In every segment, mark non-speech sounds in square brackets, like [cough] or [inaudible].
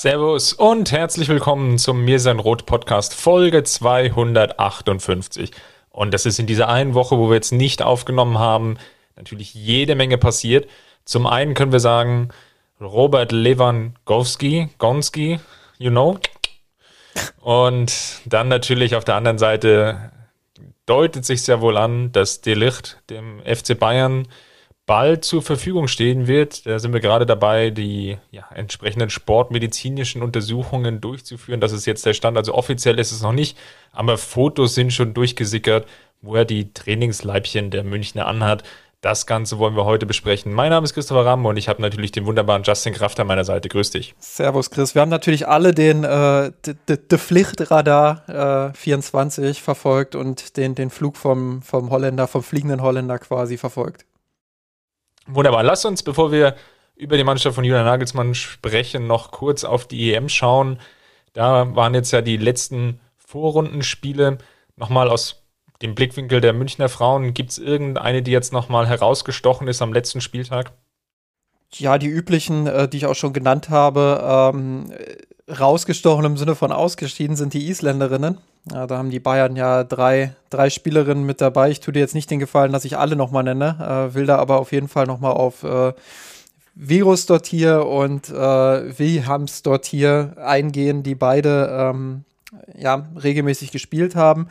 Servus und herzlich willkommen zum Mir sein Rot Podcast Folge 258. Und das ist in dieser einen Woche, wo wir jetzt nicht aufgenommen haben, natürlich jede Menge passiert. Zum einen können wir sagen, Robert Lewandowski, Gonski, you know. Und dann natürlich auf der anderen Seite deutet sich sehr wohl an, dass Delicht dem FC Bayern bald zur Verfügung stehen wird. Da sind wir gerade dabei, die ja, entsprechenden sportmedizinischen Untersuchungen durchzuführen. Das ist jetzt der Stand. Also offiziell ist es noch nicht, aber Fotos sind schon durchgesickert, wo er die Trainingsleibchen der Münchner anhat. Das Ganze wollen wir heute besprechen. Mein Name ist Christopher Ramm und ich habe natürlich den wunderbaren Justin Kraft an meiner Seite. Grüß dich. Servus, Chris. Wir haben natürlich alle den äh, de, Pflichtradar äh, 24 verfolgt und den, den Flug vom, vom Holländer, vom fliegenden Holländer quasi verfolgt. Wunderbar. Lass uns, bevor wir über die Mannschaft von Julian Nagelsmann sprechen, noch kurz auf die EM schauen. Da waren jetzt ja die letzten Vorrundenspiele. Nochmal aus dem Blickwinkel der Münchner Frauen. Gibt es irgendeine, die jetzt nochmal herausgestochen ist am letzten Spieltag? Ja, die üblichen, äh, die ich auch schon genannt habe. Ähm, rausgestochen im Sinne von ausgeschieden sind die Isländerinnen. Ja, da haben die Bayern ja drei, drei Spielerinnen mit dabei. Ich tue dir jetzt nicht den Gefallen, dass ich alle nochmal nenne, äh, will da aber auf jeden Fall nochmal auf äh, Virus dort hier und äh, Wilhams dort hier eingehen, die beide ähm, ja, regelmäßig gespielt haben.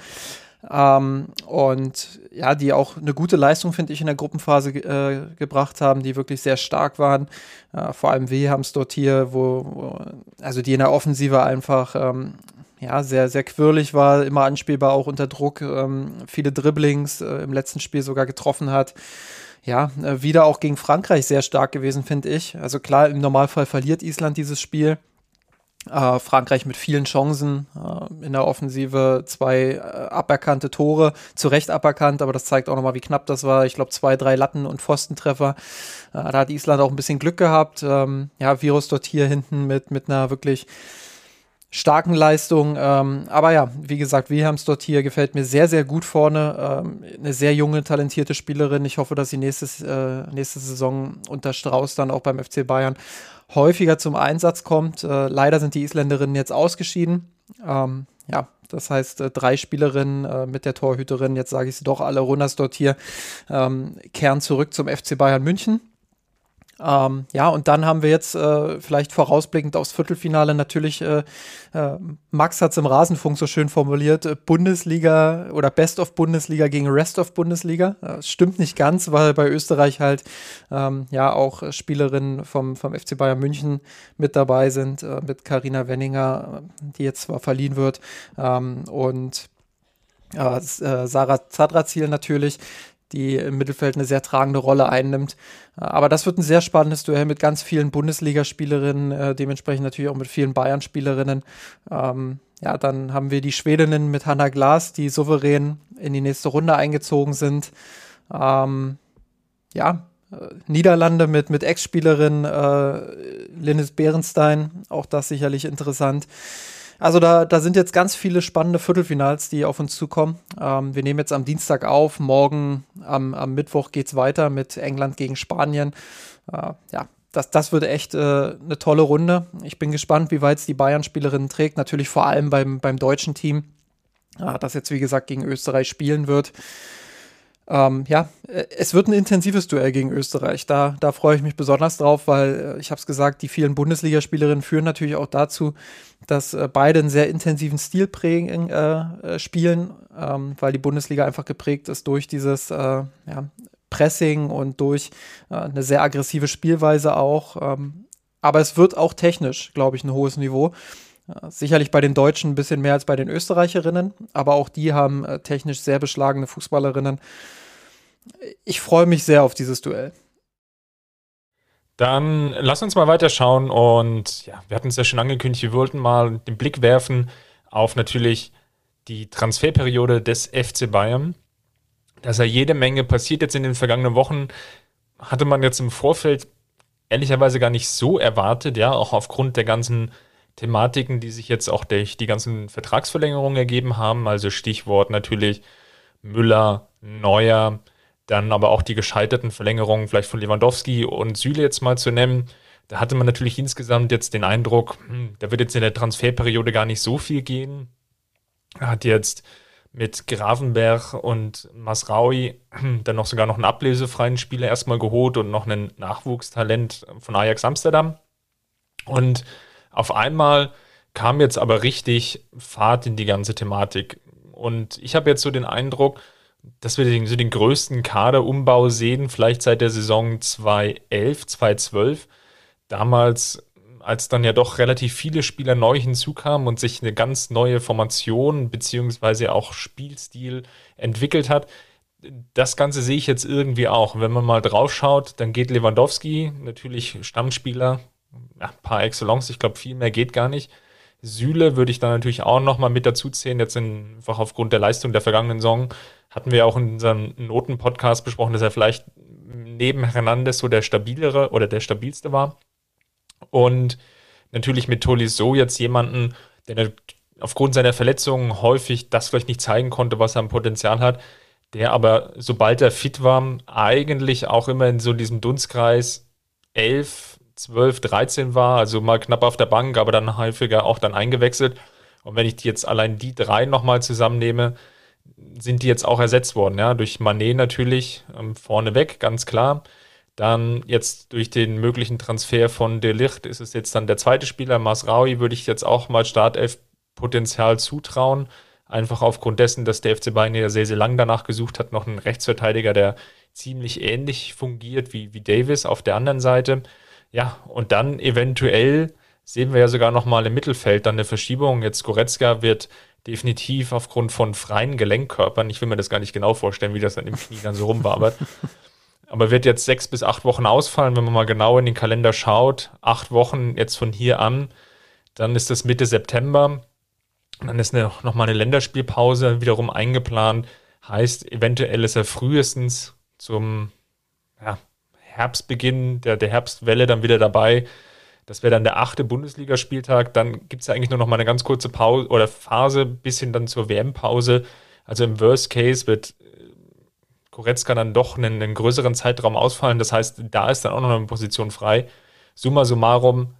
Ähm, und ja, die auch eine gute Leistung, finde ich, in der Gruppenphase äh, gebracht haben, die wirklich sehr stark waren. Äh, vor allem Wilhams dort hier, wo, wo, also die in der Offensive einfach ähm, ja, sehr, sehr quirlig war, immer anspielbar, auch unter Druck, ähm, viele Dribblings, äh, im letzten Spiel sogar getroffen hat. Ja, äh, wieder auch gegen Frankreich sehr stark gewesen, finde ich. Also klar, im Normalfall verliert Island dieses Spiel. Äh, Frankreich mit vielen Chancen äh, in der Offensive, zwei äh, aberkannte Tore, zu Recht aberkannt, aber das zeigt auch nochmal, wie knapp das war. Ich glaube, zwei, drei Latten- und Pfostentreffer. Äh, da hat Island auch ein bisschen Glück gehabt. Ähm, ja, Virus dort hier hinten mit, mit einer wirklich starken Leistung. Ähm, aber ja, wie gesagt, Wilhelms dort hier gefällt mir sehr, sehr gut vorne. Ähm, eine sehr junge, talentierte Spielerin. Ich hoffe, dass sie nächstes, äh, nächste Saison unter Strauß dann auch beim FC Bayern häufiger zum Einsatz kommt. Äh, leider sind die Isländerinnen jetzt ausgeschieden. Ähm, ja, das heißt, äh, drei Spielerinnen äh, mit der Torhüterin, jetzt sage ich sie doch alle, Runners dort hier, ähm, kehren zurück zum FC Bayern München. Ähm, ja, und dann haben wir jetzt äh, vielleicht vorausblickend aufs Viertelfinale natürlich, äh, äh, Max hat es im Rasenfunk so schön formuliert, äh, Bundesliga oder Best of Bundesliga gegen Rest of Bundesliga. Das stimmt nicht ganz, weil bei Österreich halt ähm, ja auch Spielerinnen vom, vom FC Bayern München mit dabei sind, äh, mit Karina Wenninger, die jetzt zwar verliehen wird, ähm, und äh, Sarah Zadrazil natürlich die im Mittelfeld eine sehr tragende Rolle einnimmt. Aber das wird ein sehr spannendes Duell mit ganz vielen Bundesligaspielerinnen, äh, dementsprechend natürlich auch mit vielen Bayern-Spielerinnen. Ähm, ja, dann haben wir die Schwedinnen mit Hanna Glas, die souverän in die nächste Runde eingezogen sind. Ähm, ja, äh, Niederlande mit, mit Ex-Spielerin äh, Linnes Behrenstein, auch das sicherlich interessant. Also da, da sind jetzt ganz viele spannende Viertelfinals, die auf uns zukommen. Ähm, wir nehmen jetzt am Dienstag auf, morgen am, am Mittwoch geht es weiter mit England gegen Spanien. Äh, ja, das, das wird echt äh, eine tolle Runde. Ich bin gespannt, wie weit es die Bayern-Spielerinnen trägt. Natürlich vor allem beim, beim deutschen Team, äh, das jetzt wie gesagt gegen Österreich spielen wird. Ähm, ja, äh, es wird ein intensives Duell gegen Österreich. Da, da freue ich mich besonders drauf, weil äh, ich habe es gesagt, die vielen Bundesligaspielerinnen führen natürlich auch dazu, dass äh, beide einen sehr intensiven Stil prägen, äh, äh, spielen, ähm, weil die Bundesliga einfach geprägt ist durch dieses äh, ja, Pressing und durch eine sehr aggressive Spielweise auch. Ähm, aber es wird auch technisch, glaube ich, ein hohes Niveau. Sicherlich bei den Deutschen ein bisschen mehr als bei den Österreicherinnen, aber auch die haben technisch sehr beschlagene Fußballerinnen. Ich freue mich sehr auf dieses Duell. Dann lass uns mal weiterschauen und ja, wir hatten es ja schon angekündigt, wir wollten mal den Blick werfen auf natürlich die Transferperiode des FC Bayern. Da ist ja jede Menge passiert jetzt in den vergangenen Wochen. Hatte man jetzt im Vorfeld ehrlicherweise gar nicht so erwartet, ja, auch aufgrund der ganzen Thematiken, die sich jetzt auch durch die ganzen Vertragsverlängerungen ergeben haben. Also Stichwort natürlich Müller, Neuer, dann aber auch die gescheiterten Verlängerungen vielleicht von Lewandowski und Süle jetzt mal zu nennen. Da hatte man natürlich insgesamt jetzt den Eindruck, hm, da wird jetzt in der Transferperiode gar nicht so viel gehen. Er hat jetzt mit Gravenberg und Masraui dann noch sogar noch einen ablesefreien Spieler erstmal geholt und noch einen Nachwuchstalent von Ajax Amsterdam. Und auf einmal kam jetzt aber richtig Fahrt in die ganze Thematik. Und ich habe jetzt so den Eindruck, dass wir den, so den größten Kaderumbau sehen, vielleicht seit der Saison 2011, 2012. Damals, als dann ja doch relativ viele Spieler neu hinzukamen und sich eine ganz neue Formation beziehungsweise auch Spielstil entwickelt hat. Das Ganze sehe ich jetzt irgendwie auch. Wenn man mal drauf schaut, dann geht Lewandowski, natürlich Stammspieler, ja, par excellence, ich glaube, viel mehr geht gar nicht. Süle würde ich da natürlich auch nochmal mit dazu zählen, jetzt einfach aufgrund der Leistung der vergangenen Saison. Hatten wir auch in unserem Noten-Podcast besprochen, dass er vielleicht neben Hernandez so der stabilere oder der stabilste war. Und natürlich mit Tolisso jetzt jemanden, der aufgrund seiner Verletzungen häufig das vielleicht nicht zeigen konnte, was er am Potenzial hat, der aber, sobald er fit war, eigentlich auch immer in so diesem Dunstkreis 11, 12, 13 war, also mal knapp auf der Bank, aber dann häufiger auch dann eingewechselt. Und wenn ich jetzt allein die drei nochmal zusammennehme, sind die jetzt auch ersetzt worden, ja, durch Manet natürlich ähm, vorneweg, ganz klar. Dann jetzt durch den möglichen Transfer von De Licht ist es jetzt dann der zweite Spieler, Masraui, würde ich jetzt auch mal Startelf-Potenzial zutrauen. Einfach aufgrund dessen, dass der FC Bayern ja sehr, sehr lang danach gesucht hat, noch einen Rechtsverteidiger, der ziemlich ähnlich fungiert wie, wie Davis auf der anderen Seite. Ja, und dann eventuell sehen wir ja sogar nochmal im Mittelfeld dann eine Verschiebung. Jetzt Goretzka wird definitiv aufgrund von freien Gelenkkörpern, ich will mir das gar nicht genau vorstellen, wie das dann im Knie dann so rumwabert, [laughs] aber wird jetzt sechs bis acht Wochen ausfallen, wenn man mal genau in den Kalender schaut. Acht Wochen jetzt von hier an, dann ist das Mitte September. Dann ist eine, nochmal eine Länderspielpause wiederum eingeplant. Heißt, eventuell ist er frühestens zum ja, Herbstbeginn, der, der Herbstwelle dann wieder dabei. Das wäre dann der achte Bundesligaspieltag. Dann gibt es ja eigentlich nur noch mal eine ganz kurze Pause oder Phase bis hin dann zur WM-Pause. Also im Worst Case wird äh, Koretzka dann doch einen, einen, größeren Zeitraum ausfallen. Das heißt, da ist dann auch noch eine Position frei. Summa summarum,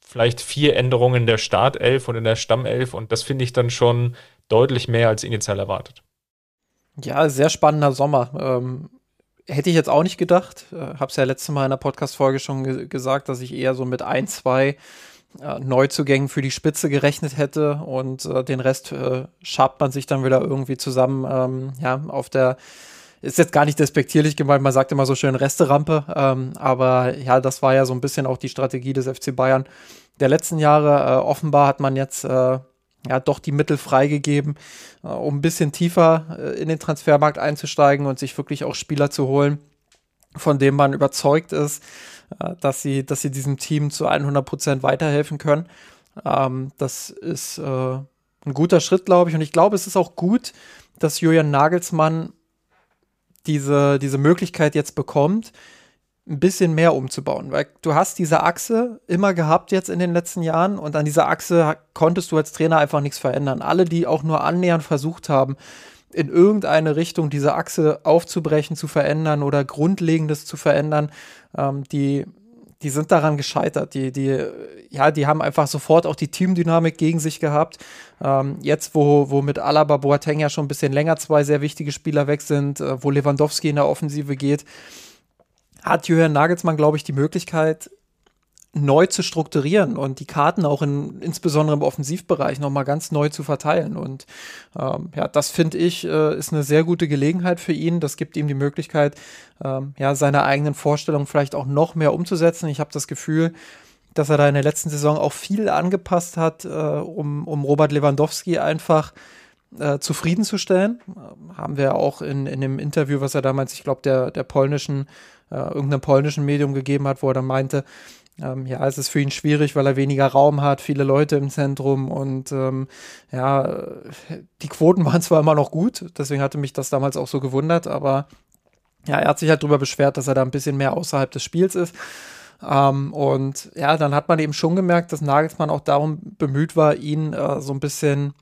vielleicht vier Änderungen der Startelf und in der Stammelf. Und das finde ich dann schon deutlich mehr als initial erwartet. Ja, sehr spannender Sommer. Ähm, Hätte ich jetzt auch nicht gedacht. Äh, Habe es ja letztes Mal in der Podcast-Folge schon ge gesagt, dass ich eher so mit ein, zwei äh, Neuzugängen für die Spitze gerechnet hätte und äh, den Rest äh, schabt man sich dann wieder irgendwie zusammen. Ähm, ja, auf der ist jetzt gar nicht despektierlich gemeint, man sagt immer so schön Resterampe, ähm, aber ja, das war ja so ein bisschen auch die Strategie des FC Bayern der letzten Jahre. Äh, offenbar hat man jetzt äh, ja, doch die Mittel freigegeben, äh, um ein bisschen tiefer äh, in den Transfermarkt einzusteigen und sich wirklich auch Spieler zu holen, von denen man überzeugt ist, äh, dass, sie, dass sie diesem Team zu 100 Prozent weiterhelfen können. Ähm, das ist ein guter Schritt, glaube ich. Und ich glaube, es ist auch gut, dass Julian Nagelsmann diese, diese Möglichkeit jetzt bekommt, ein bisschen mehr umzubauen, weil du hast diese Achse immer gehabt jetzt in den letzten Jahren und an dieser Achse konntest du als Trainer einfach nichts verändern. Alle, die auch nur annähernd versucht haben, in irgendeine Richtung diese Achse aufzubrechen, zu verändern oder Grundlegendes zu verändern, ähm, die, die sind daran gescheitert. Die, die, ja, die haben einfach sofort auch die Teamdynamik gegen sich gehabt. Ähm, jetzt, wo, wo mit Alaba Boateng ja schon ein bisschen länger zwei sehr wichtige Spieler weg sind, äh, wo Lewandowski in der Offensive geht, hat Jürgen Nagelsmann, glaube ich, die Möglichkeit, neu zu strukturieren und die Karten auch in, insbesondere im Offensivbereich nochmal ganz neu zu verteilen. Und ähm, ja, das finde ich, äh, ist eine sehr gute Gelegenheit für ihn. Das gibt ihm die Möglichkeit, ähm, ja, seine eigenen Vorstellungen vielleicht auch noch mehr umzusetzen. Ich habe das Gefühl, dass er da in der letzten Saison auch viel angepasst hat, äh, um, um Robert Lewandowski einfach äh, zufriedenzustellen. Äh, haben wir auch in, in dem Interview, was er damals, ich glaube, der, der polnischen, äh, irgendeinem polnischen Medium gegeben hat, wo er dann meinte, ähm, ja, es ist für ihn schwierig, weil er weniger Raum hat, viele Leute im Zentrum und ähm, ja, die Quoten [laughs] waren zwar immer noch gut, deswegen hatte mich das damals auch so gewundert, aber ja, er hat sich halt darüber beschwert, dass er da ein bisschen mehr außerhalb des Spiels ist. Ähm, und ja, dann hat man eben schon gemerkt, dass Nagelsmann auch darum bemüht war, ihn äh, so ein bisschen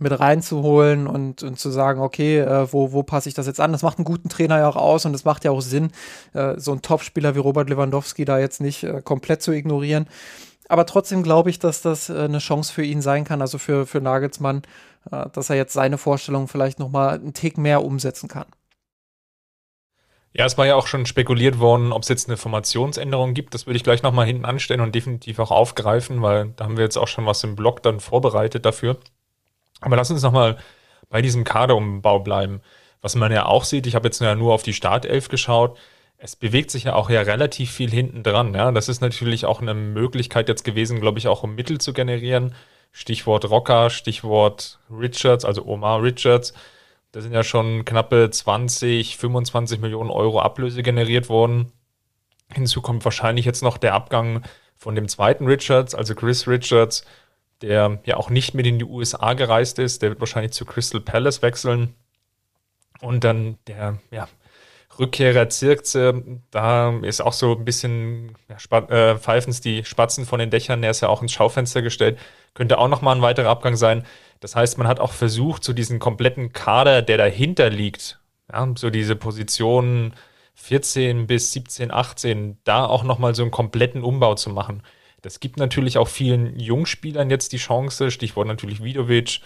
mit reinzuholen und, und zu sagen, okay, äh, wo, wo passe ich das jetzt an? Das macht einen guten Trainer ja auch aus und es macht ja auch Sinn, äh, so einen Topspieler wie Robert Lewandowski da jetzt nicht äh, komplett zu ignorieren. Aber trotzdem glaube ich, dass das äh, eine Chance für ihn sein kann, also für, für Nagelsmann, äh, dass er jetzt seine Vorstellung vielleicht nochmal einen Tick mehr umsetzen kann. Ja, es war ja auch schon spekuliert worden, ob es jetzt eine Formationsänderung gibt. Das würde ich gleich nochmal hinten anstellen und definitiv auch aufgreifen, weil da haben wir jetzt auch schon was im Blog dann vorbereitet dafür. Aber lass uns nochmal bei diesem Kaderumbau bleiben. Was man ja auch sieht, ich habe jetzt ja nur auf die Startelf geschaut, es bewegt sich ja auch ja relativ viel hinten dran. Ja? Das ist natürlich auch eine Möglichkeit jetzt gewesen, glaube ich, auch um Mittel zu generieren. Stichwort Rocker, Stichwort Richards, also Omar Richards. Da sind ja schon knappe 20, 25 Millionen Euro Ablöse generiert worden. Hinzu kommt wahrscheinlich jetzt noch der Abgang von dem zweiten Richards, also Chris Richards, der ja auch nicht mit in die USA gereist ist. Der wird wahrscheinlich zu Crystal Palace wechseln. Und dann der ja, Rückkehrer Zirkze, da ist auch so ein bisschen, ja, äh, pfeifen die Spatzen von den Dächern, der ist ja auch ins Schaufenster gestellt. Könnte auch nochmal ein weiterer Abgang sein. Das heißt, man hat auch versucht, so diesen kompletten Kader, der dahinter liegt, ja, so diese Positionen 14 bis 17, 18, da auch nochmal so einen kompletten Umbau zu machen. Das gibt natürlich auch vielen Jungspielern jetzt die Chance, Stichwort natürlich Vidovic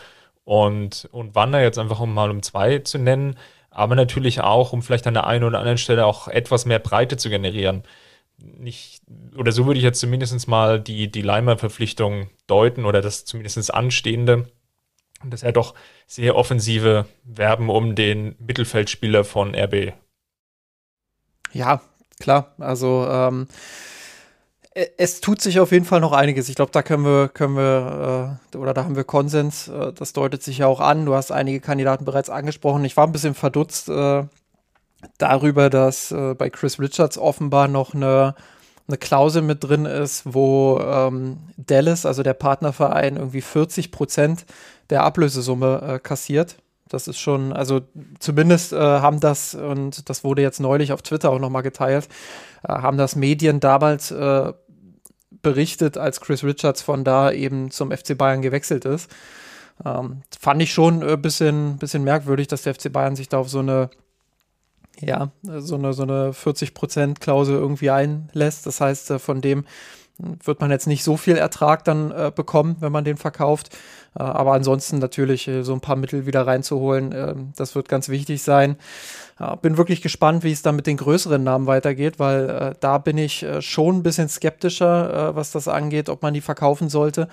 und, und Wander jetzt einfach um mal um zwei zu nennen, aber natürlich auch, um vielleicht an der einen oder anderen Stelle auch etwas mehr Breite zu generieren. Nicht, oder so würde ich jetzt zumindest mal die, die Leimer-Verpflichtung deuten oder das zumindest anstehende, dass er doch sehr offensive Werben um den Mittelfeldspieler von RB. Ja, klar. Also ähm, es tut sich auf jeden Fall noch einiges. Ich glaube, da können wir, können wir, äh, oder da haben wir Konsens. Äh, das deutet sich ja auch an. Du hast einige Kandidaten bereits angesprochen. Ich war ein bisschen verdutzt äh, darüber, dass äh, bei Chris Richards offenbar noch eine, eine Klausel mit drin ist, wo ähm, Dallas, also der Partnerverein, irgendwie 40 Prozent der Ablösesumme äh, kassiert. Das ist schon, also zumindest äh, haben das, und das wurde jetzt neulich auf Twitter auch nochmal geteilt, haben das Medien damals berichtet, als Chris Richards von da eben zum FC Bayern gewechselt ist. Ähm, fand ich schon ein bisschen, bisschen merkwürdig, dass der FC Bayern sich da auf so eine, ja, so eine, so eine 40%-Klausel irgendwie einlässt. Das heißt, äh, von dem wird man jetzt nicht so viel Ertrag dann äh, bekommen, wenn man den verkauft. Äh, aber ansonsten natürlich äh, so ein paar Mittel wieder reinzuholen, ähm, das wird ganz wichtig sein. bin wirklich gespannt, wie es dann mit den größeren Namen weitergeht, weil äh, da bin ich äh, schon ein bisschen skeptischer, äh, was das angeht, ob man die verkaufen sollte.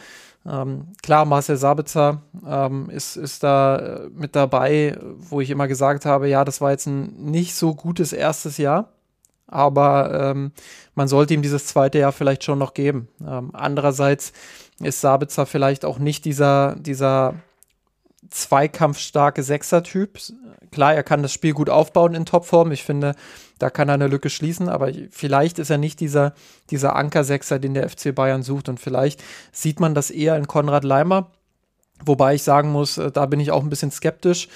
Ähm, klar, Marcel Sabitzer ähm, ist, ist da mit dabei, wo ich immer gesagt habe, ja, das war jetzt ein nicht so gutes erstes Jahr aber ähm, man sollte ihm dieses zweite Jahr vielleicht schon noch geben. Ähm, andererseits ist Sabitzer vielleicht auch nicht dieser, dieser zweikampfstarke Sechser-Typ. Klar, er kann das Spiel gut aufbauen in Topform. Ich finde, da kann er eine Lücke schließen, aber vielleicht ist er nicht dieser, dieser Anker-Sechser, den der FC Bayern sucht. Und vielleicht sieht man das eher in Konrad Leimer. Wobei ich sagen muss, äh, da bin ich auch ein bisschen skeptisch.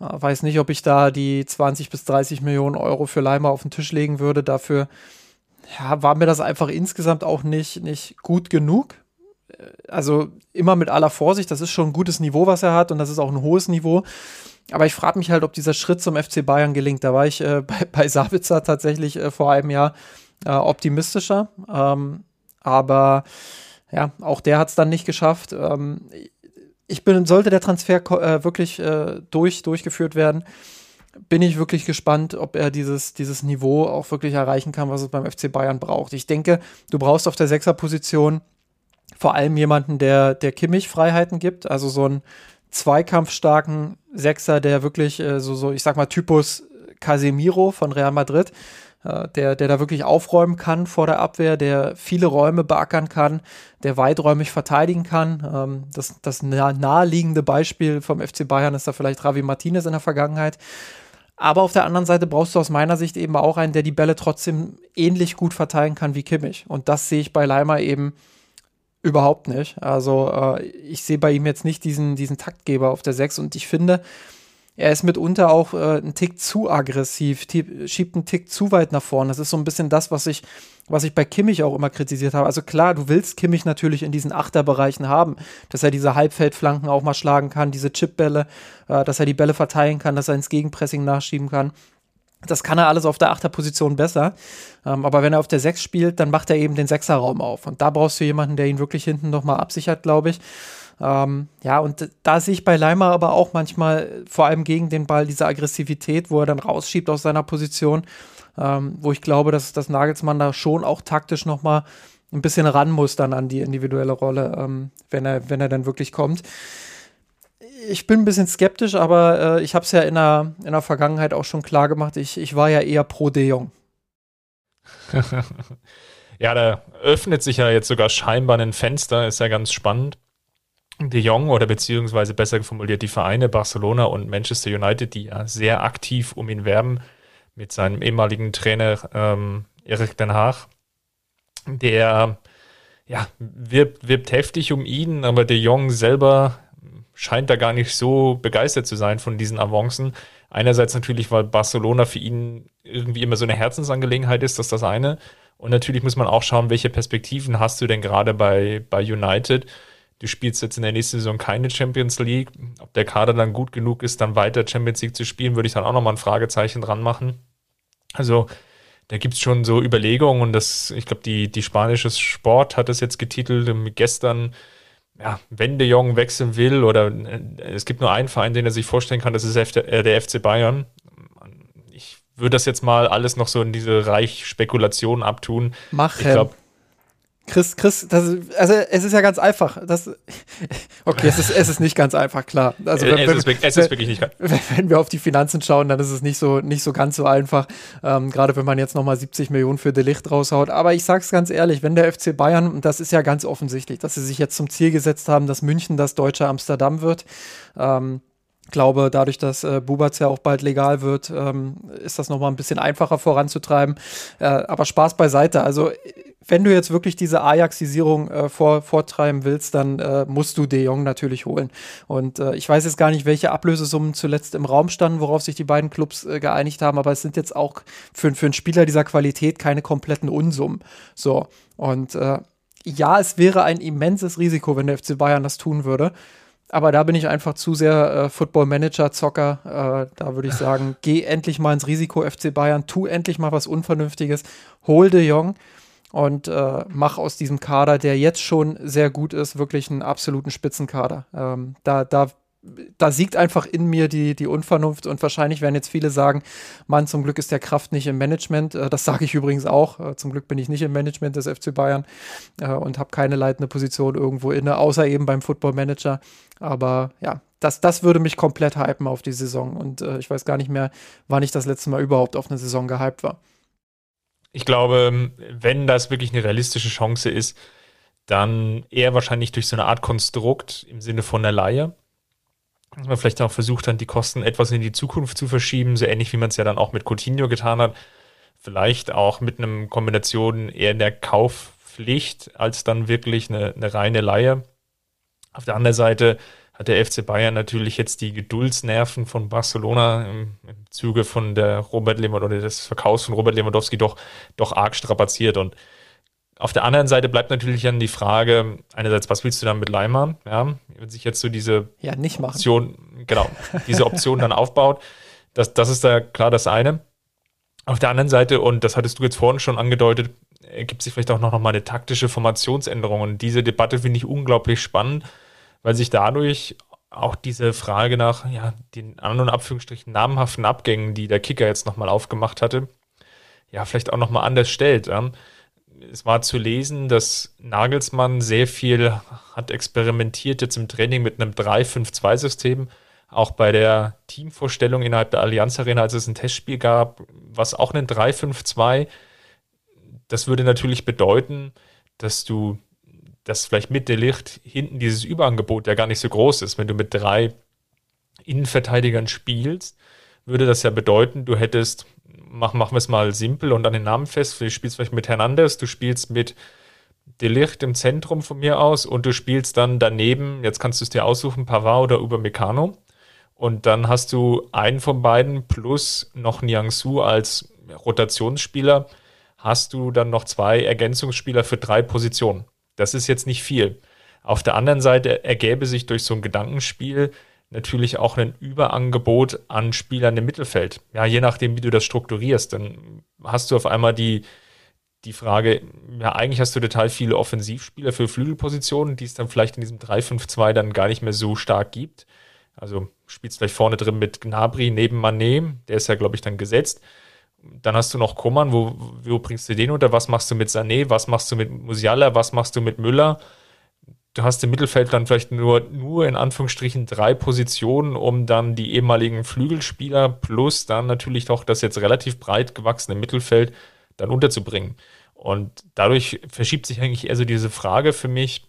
Äh, weiß nicht, ob ich da die 20 bis 30 Millionen Euro für Leimer auf den Tisch legen würde. Dafür ja, war mir das einfach insgesamt auch nicht, nicht gut genug. Äh, also immer mit aller Vorsicht, das ist schon ein gutes Niveau, was er hat und das ist auch ein hohes Niveau. Aber ich frage mich halt, ob dieser Schritt zum FC Bayern gelingt. Da war ich äh, [laughs] bei, bei Sabitzer tatsächlich äh, vor einem Jahr äh, optimistischer. Ähm, aber ja, auch der hat es dann nicht geschafft. Ähm, ich bin, sollte der Transfer äh, wirklich äh, durch, durchgeführt werden, bin ich wirklich gespannt, ob er dieses, dieses Niveau auch wirklich erreichen kann, was es beim FC Bayern braucht. Ich denke, du brauchst auf der Sechserposition vor allem jemanden, der, der Kimmich Freiheiten gibt, also so einen zweikampfstarken Sechser, der wirklich äh, so, so, ich sag mal, Typus Casemiro von Real Madrid, äh, der, der da wirklich aufräumen kann vor der Abwehr, der viele Räume beackern kann, der weiträumig verteidigen kann. Ähm, das, das naheliegende Beispiel vom FC Bayern ist da vielleicht Ravi Martinez in der Vergangenheit. Aber auf der anderen Seite brauchst du aus meiner Sicht eben auch einen, der die Bälle trotzdem ähnlich gut verteilen kann wie Kimmich. Und das sehe ich bei Leimer eben überhaupt nicht. Also äh, ich sehe bei ihm jetzt nicht diesen, diesen Taktgeber auf der 6 und ich finde, er ist mitunter auch äh, ein Tick zu aggressiv, schiebt einen Tick zu weit nach vorne. Das ist so ein bisschen das, was ich, was ich bei Kimmich auch immer kritisiert habe. Also klar, du willst Kimmich natürlich in diesen Achterbereichen haben, dass er diese Halbfeldflanken auch mal schlagen kann, diese Chipbälle, äh, dass er die Bälle verteilen kann, dass er ins Gegenpressing nachschieben kann. Das kann er alles auf der Achterposition besser. Ähm, aber wenn er auf der 6 spielt, dann macht er eben den Sechserraum auf. Und da brauchst du jemanden, der ihn wirklich hinten nochmal absichert, glaube ich. Ähm, ja, und da sehe ich bei Leimer aber auch manchmal, vor allem gegen den Ball, diese Aggressivität, wo er dann rausschiebt aus seiner Position, ähm, wo ich glaube, dass, dass Nagelsmann da schon auch taktisch nochmal ein bisschen ran muss dann an die individuelle Rolle, ähm, wenn, er, wenn er dann wirklich kommt. Ich bin ein bisschen skeptisch, aber äh, ich habe es ja in der, in der Vergangenheit auch schon klar gemacht. Ich, ich war ja eher pro De Jong. [laughs] ja, da öffnet sich ja jetzt sogar scheinbar ein Fenster, ist ja ganz spannend. De Jong oder beziehungsweise besser formuliert die Vereine Barcelona und Manchester United, die ja sehr aktiv um ihn werben, mit seinem ehemaligen Trainer ähm, Erik Den Haag, der ja, wirbt, wirbt heftig um ihn, aber De Jong selber scheint da gar nicht so begeistert zu sein von diesen Avancen. Einerseits natürlich, weil Barcelona für ihn irgendwie immer so eine Herzensangelegenheit ist, das ist das eine. Und natürlich muss man auch schauen, welche Perspektiven hast du denn gerade bei, bei United du spielst jetzt in der nächsten Saison keine Champions League. Ob der Kader dann gut genug ist, dann weiter Champions League zu spielen, würde ich dann auch nochmal ein Fragezeichen dran machen. Also da gibt es schon so Überlegungen und das, ich glaube, die, die spanische Sport hat das jetzt getitelt gestern. Ja, wenn De Jong wechseln will oder äh, es gibt nur einen Verein, den er sich vorstellen kann, das ist der FC Bayern. Ich würde das jetzt mal alles noch so in diese Reich Spekulation abtun. Mach ich glaube, Chris, Chris, das, also es ist ja ganz einfach. Das, [laughs] okay, es ist, es ist nicht ganz einfach, klar. Also wenn, es, ist, wenn, es ist wirklich nicht ganz Wenn wir auf die Finanzen schauen, dann ist es nicht so, nicht so ganz so einfach. Ähm, Gerade wenn man jetzt nochmal 70 Millionen für Delicht raushaut. Aber ich sag's ganz ehrlich, wenn der FC Bayern, und das ist ja ganz offensichtlich, dass sie sich jetzt zum Ziel gesetzt haben, dass München das deutsche Amsterdam wird, ähm, glaube, dadurch, dass äh, Bubatz ja auch bald legal wird, ähm, ist das nochmal ein bisschen einfacher voranzutreiben. Äh, aber Spaß beiseite. Also wenn du jetzt wirklich diese Ajaxisierung äh, vor, vortreiben willst, dann äh, musst du De Jong natürlich holen. Und äh, ich weiß jetzt gar nicht, welche Ablösesummen zuletzt im Raum standen, worauf sich die beiden Clubs äh, geeinigt haben, aber es sind jetzt auch für, für einen Spieler dieser Qualität keine kompletten Unsummen. So. Und äh, ja, es wäre ein immenses Risiko, wenn der FC Bayern das tun würde. Aber da bin ich einfach zu sehr äh, Football-Manager-Zocker. Äh, da würde ich sagen, geh endlich mal ins Risiko FC Bayern, tu endlich mal was Unvernünftiges, hol de Jong und äh, mach aus diesem Kader, der jetzt schon sehr gut ist, wirklich einen absoluten Spitzenkader. Ähm, da, da, da siegt einfach in mir die, die Unvernunft und wahrscheinlich werden jetzt viele sagen, Mann, zum Glück ist der Kraft nicht im Management. Äh, das sage ich übrigens auch. Äh, zum Glück bin ich nicht im Management des FC Bayern äh, und habe keine leitende Position irgendwo inne, außer eben beim Football Manager. Aber ja, das, das würde mich komplett hypen auf die Saison und ich weiß gar nicht mehr, wann ich das letzte Mal überhaupt auf eine Saison gehypt war. Ich glaube, wenn das wirklich eine realistische Chance ist, dann eher wahrscheinlich durch so eine Art Konstrukt im Sinne von einer Leihe. Dass man vielleicht auch versucht, dann die Kosten etwas in die Zukunft zu verschieben, so ähnlich wie man es ja dann auch mit Coutinho getan hat. Vielleicht auch mit einer Kombination eher der Kaufpflicht als dann wirklich eine, eine reine Leihe. Auf der anderen Seite hat der FC Bayern natürlich jetzt die Geduldsnerven von Barcelona im, im Zuge von der Robert Lewandowski oder des Verkaufs von Robert Lewandowski doch, doch arg strapaziert. Und auf der anderen Seite bleibt natürlich dann die Frage, einerseits, was willst du dann mit Leimer? Ja, wenn sich jetzt so diese ja, nicht machen. Option, genau, diese Option dann aufbaut, das, das ist da klar das eine. Auf der anderen Seite, und das hattest du jetzt vorhin schon angedeutet, ergibt sich vielleicht auch noch mal eine taktische Formationsänderung. Und diese Debatte finde ich unglaublich spannend weil sich dadurch auch diese Frage nach ja, den anderen Abführungsstrichen namhaften Abgängen, die der Kicker jetzt nochmal aufgemacht hatte, ja, vielleicht auch nochmal anders stellt. Ja. Es war zu lesen, dass Nagelsmann sehr viel hat experimentiert jetzt im Training mit einem 3-5-2-System, auch bei der Teamvorstellung innerhalb der Allianz Arena, als es ein Testspiel gab, was auch ein 3-5-2. Das würde natürlich bedeuten, dass du, dass vielleicht mit der Licht hinten dieses Überangebot ja gar nicht so groß ist. Wenn du mit drei Innenverteidigern spielst, würde das ja bedeuten, du hättest, mach, machen wir es mal simpel und an den Namen fest, du spielst vielleicht mit Hernandez, du spielst mit Delicht im Zentrum von mir aus und du spielst dann daneben, jetzt kannst du es dir aussuchen, Pavard oder Upamecano. Und dann hast du einen von beiden plus noch Niangsu als Rotationsspieler, hast du dann noch zwei Ergänzungsspieler für drei Positionen. Das ist jetzt nicht viel. Auf der anderen Seite ergäbe sich durch so ein Gedankenspiel natürlich auch ein Überangebot an Spielern im Mittelfeld. Ja, je nachdem, wie du das strukturierst, dann hast du auf einmal die, die Frage, ja, eigentlich hast du total viele Offensivspieler für Flügelpositionen, die es dann vielleicht in diesem 3-5-2 dann gar nicht mehr so stark gibt. Also spielst vielleicht vorne drin mit Gnabry neben Manet, der ist ja, glaube ich, dann gesetzt. Dann hast du noch Koman, wo, wo bringst du den unter? Was machst du mit Sané? Was machst du mit Musiala? Was machst du mit Müller? Du hast im Mittelfeld dann vielleicht nur, nur in Anführungsstrichen drei Positionen, um dann die ehemaligen Flügelspieler plus dann natürlich auch das jetzt relativ breit gewachsene Mittelfeld dann unterzubringen. Und dadurch verschiebt sich eigentlich eher so diese Frage für mich,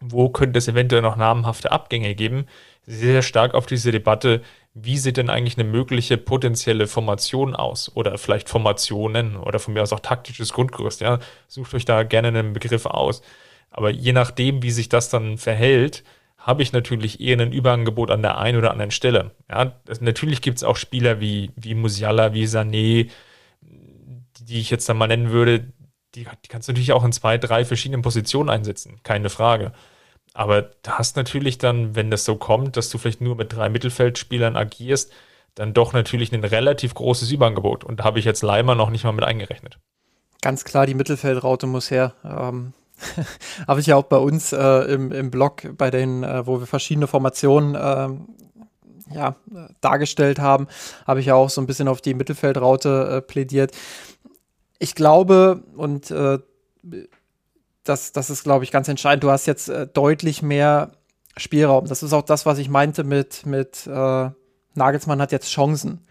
wo könnte es eventuell noch namhafte Abgänge geben, sehr stark auf diese Debatte, wie sieht denn eigentlich eine mögliche potenzielle Formation aus? Oder vielleicht Formationen oder von mir aus auch taktisches Grundgerüst. Ja? Sucht euch da gerne einen Begriff aus. Aber je nachdem, wie sich das dann verhält, habe ich natürlich eher ein Überangebot an der einen oder anderen Stelle. Ja, das, natürlich gibt es auch Spieler wie, wie Musiala, wie Sané, die ich jetzt dann mal nennen würde, die, die kannst du natürlich auch in zwei, drei verschiedenen Positionen einsetzen, keine Frage. Aber du hast natürlich dann, wenn das so kommt, dass du vielleicht nur mit drei Mittelfeldspielern agierst, dann doch natürlich ein relativ großes Überangebot. Und da habe ich jetzt Leimer noch nicht mal mit eingerechnet. Ganz klar, die Mittelfeldraute muss her. Ähm, [laughs] habe ich ja auch bei uns äh, im, im Blog, bei den, äh, wo wir verschiedene Formationen äh, ja, dargestellt haben, habe ich ja auch so ein bisschen auf die Mittelfeldraute äh, plädiert ich glaube, und äh, das, das ist, glaube ich, ganz entscheidend, du hast jetzt äh, deutlich mehr Spielraum. Das ist auch das, was ich meinte mit, mit äh, Nagelsmann hat jetzt Chancen.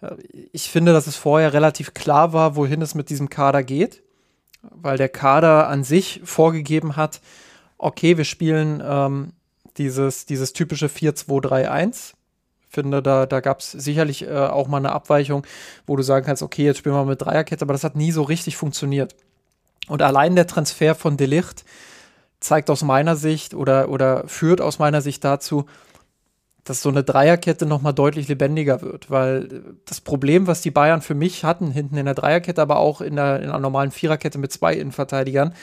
Äh, ich finde, dass es vorher relativ klar war, wohin es mit diesem Kader geht, weil der Kader an sich vorgegeben hat, okay, wir spielen ähm, dieses, dieses typische 4-2-3-1 finde, da, da gab es sicherlich äh, auch mal eine Abweichung, wo du sagen kannst, okay, jetzt spielen wir mit Dreierkette, aber das hat nie so richtig funktioniert. Und allein der Transfer von Delicht zeigt aus meiner Sicht oder, oder führt aus meiner Sicht dazu, dass so eine Dreierkette nochmal deutlich lebendiger wird, weil das Problem, was die Bayern für mich hatten, hinten in der Dreierkette, aber auch in der, in einer normalen Viererkette mit zwei Innenverteidigern,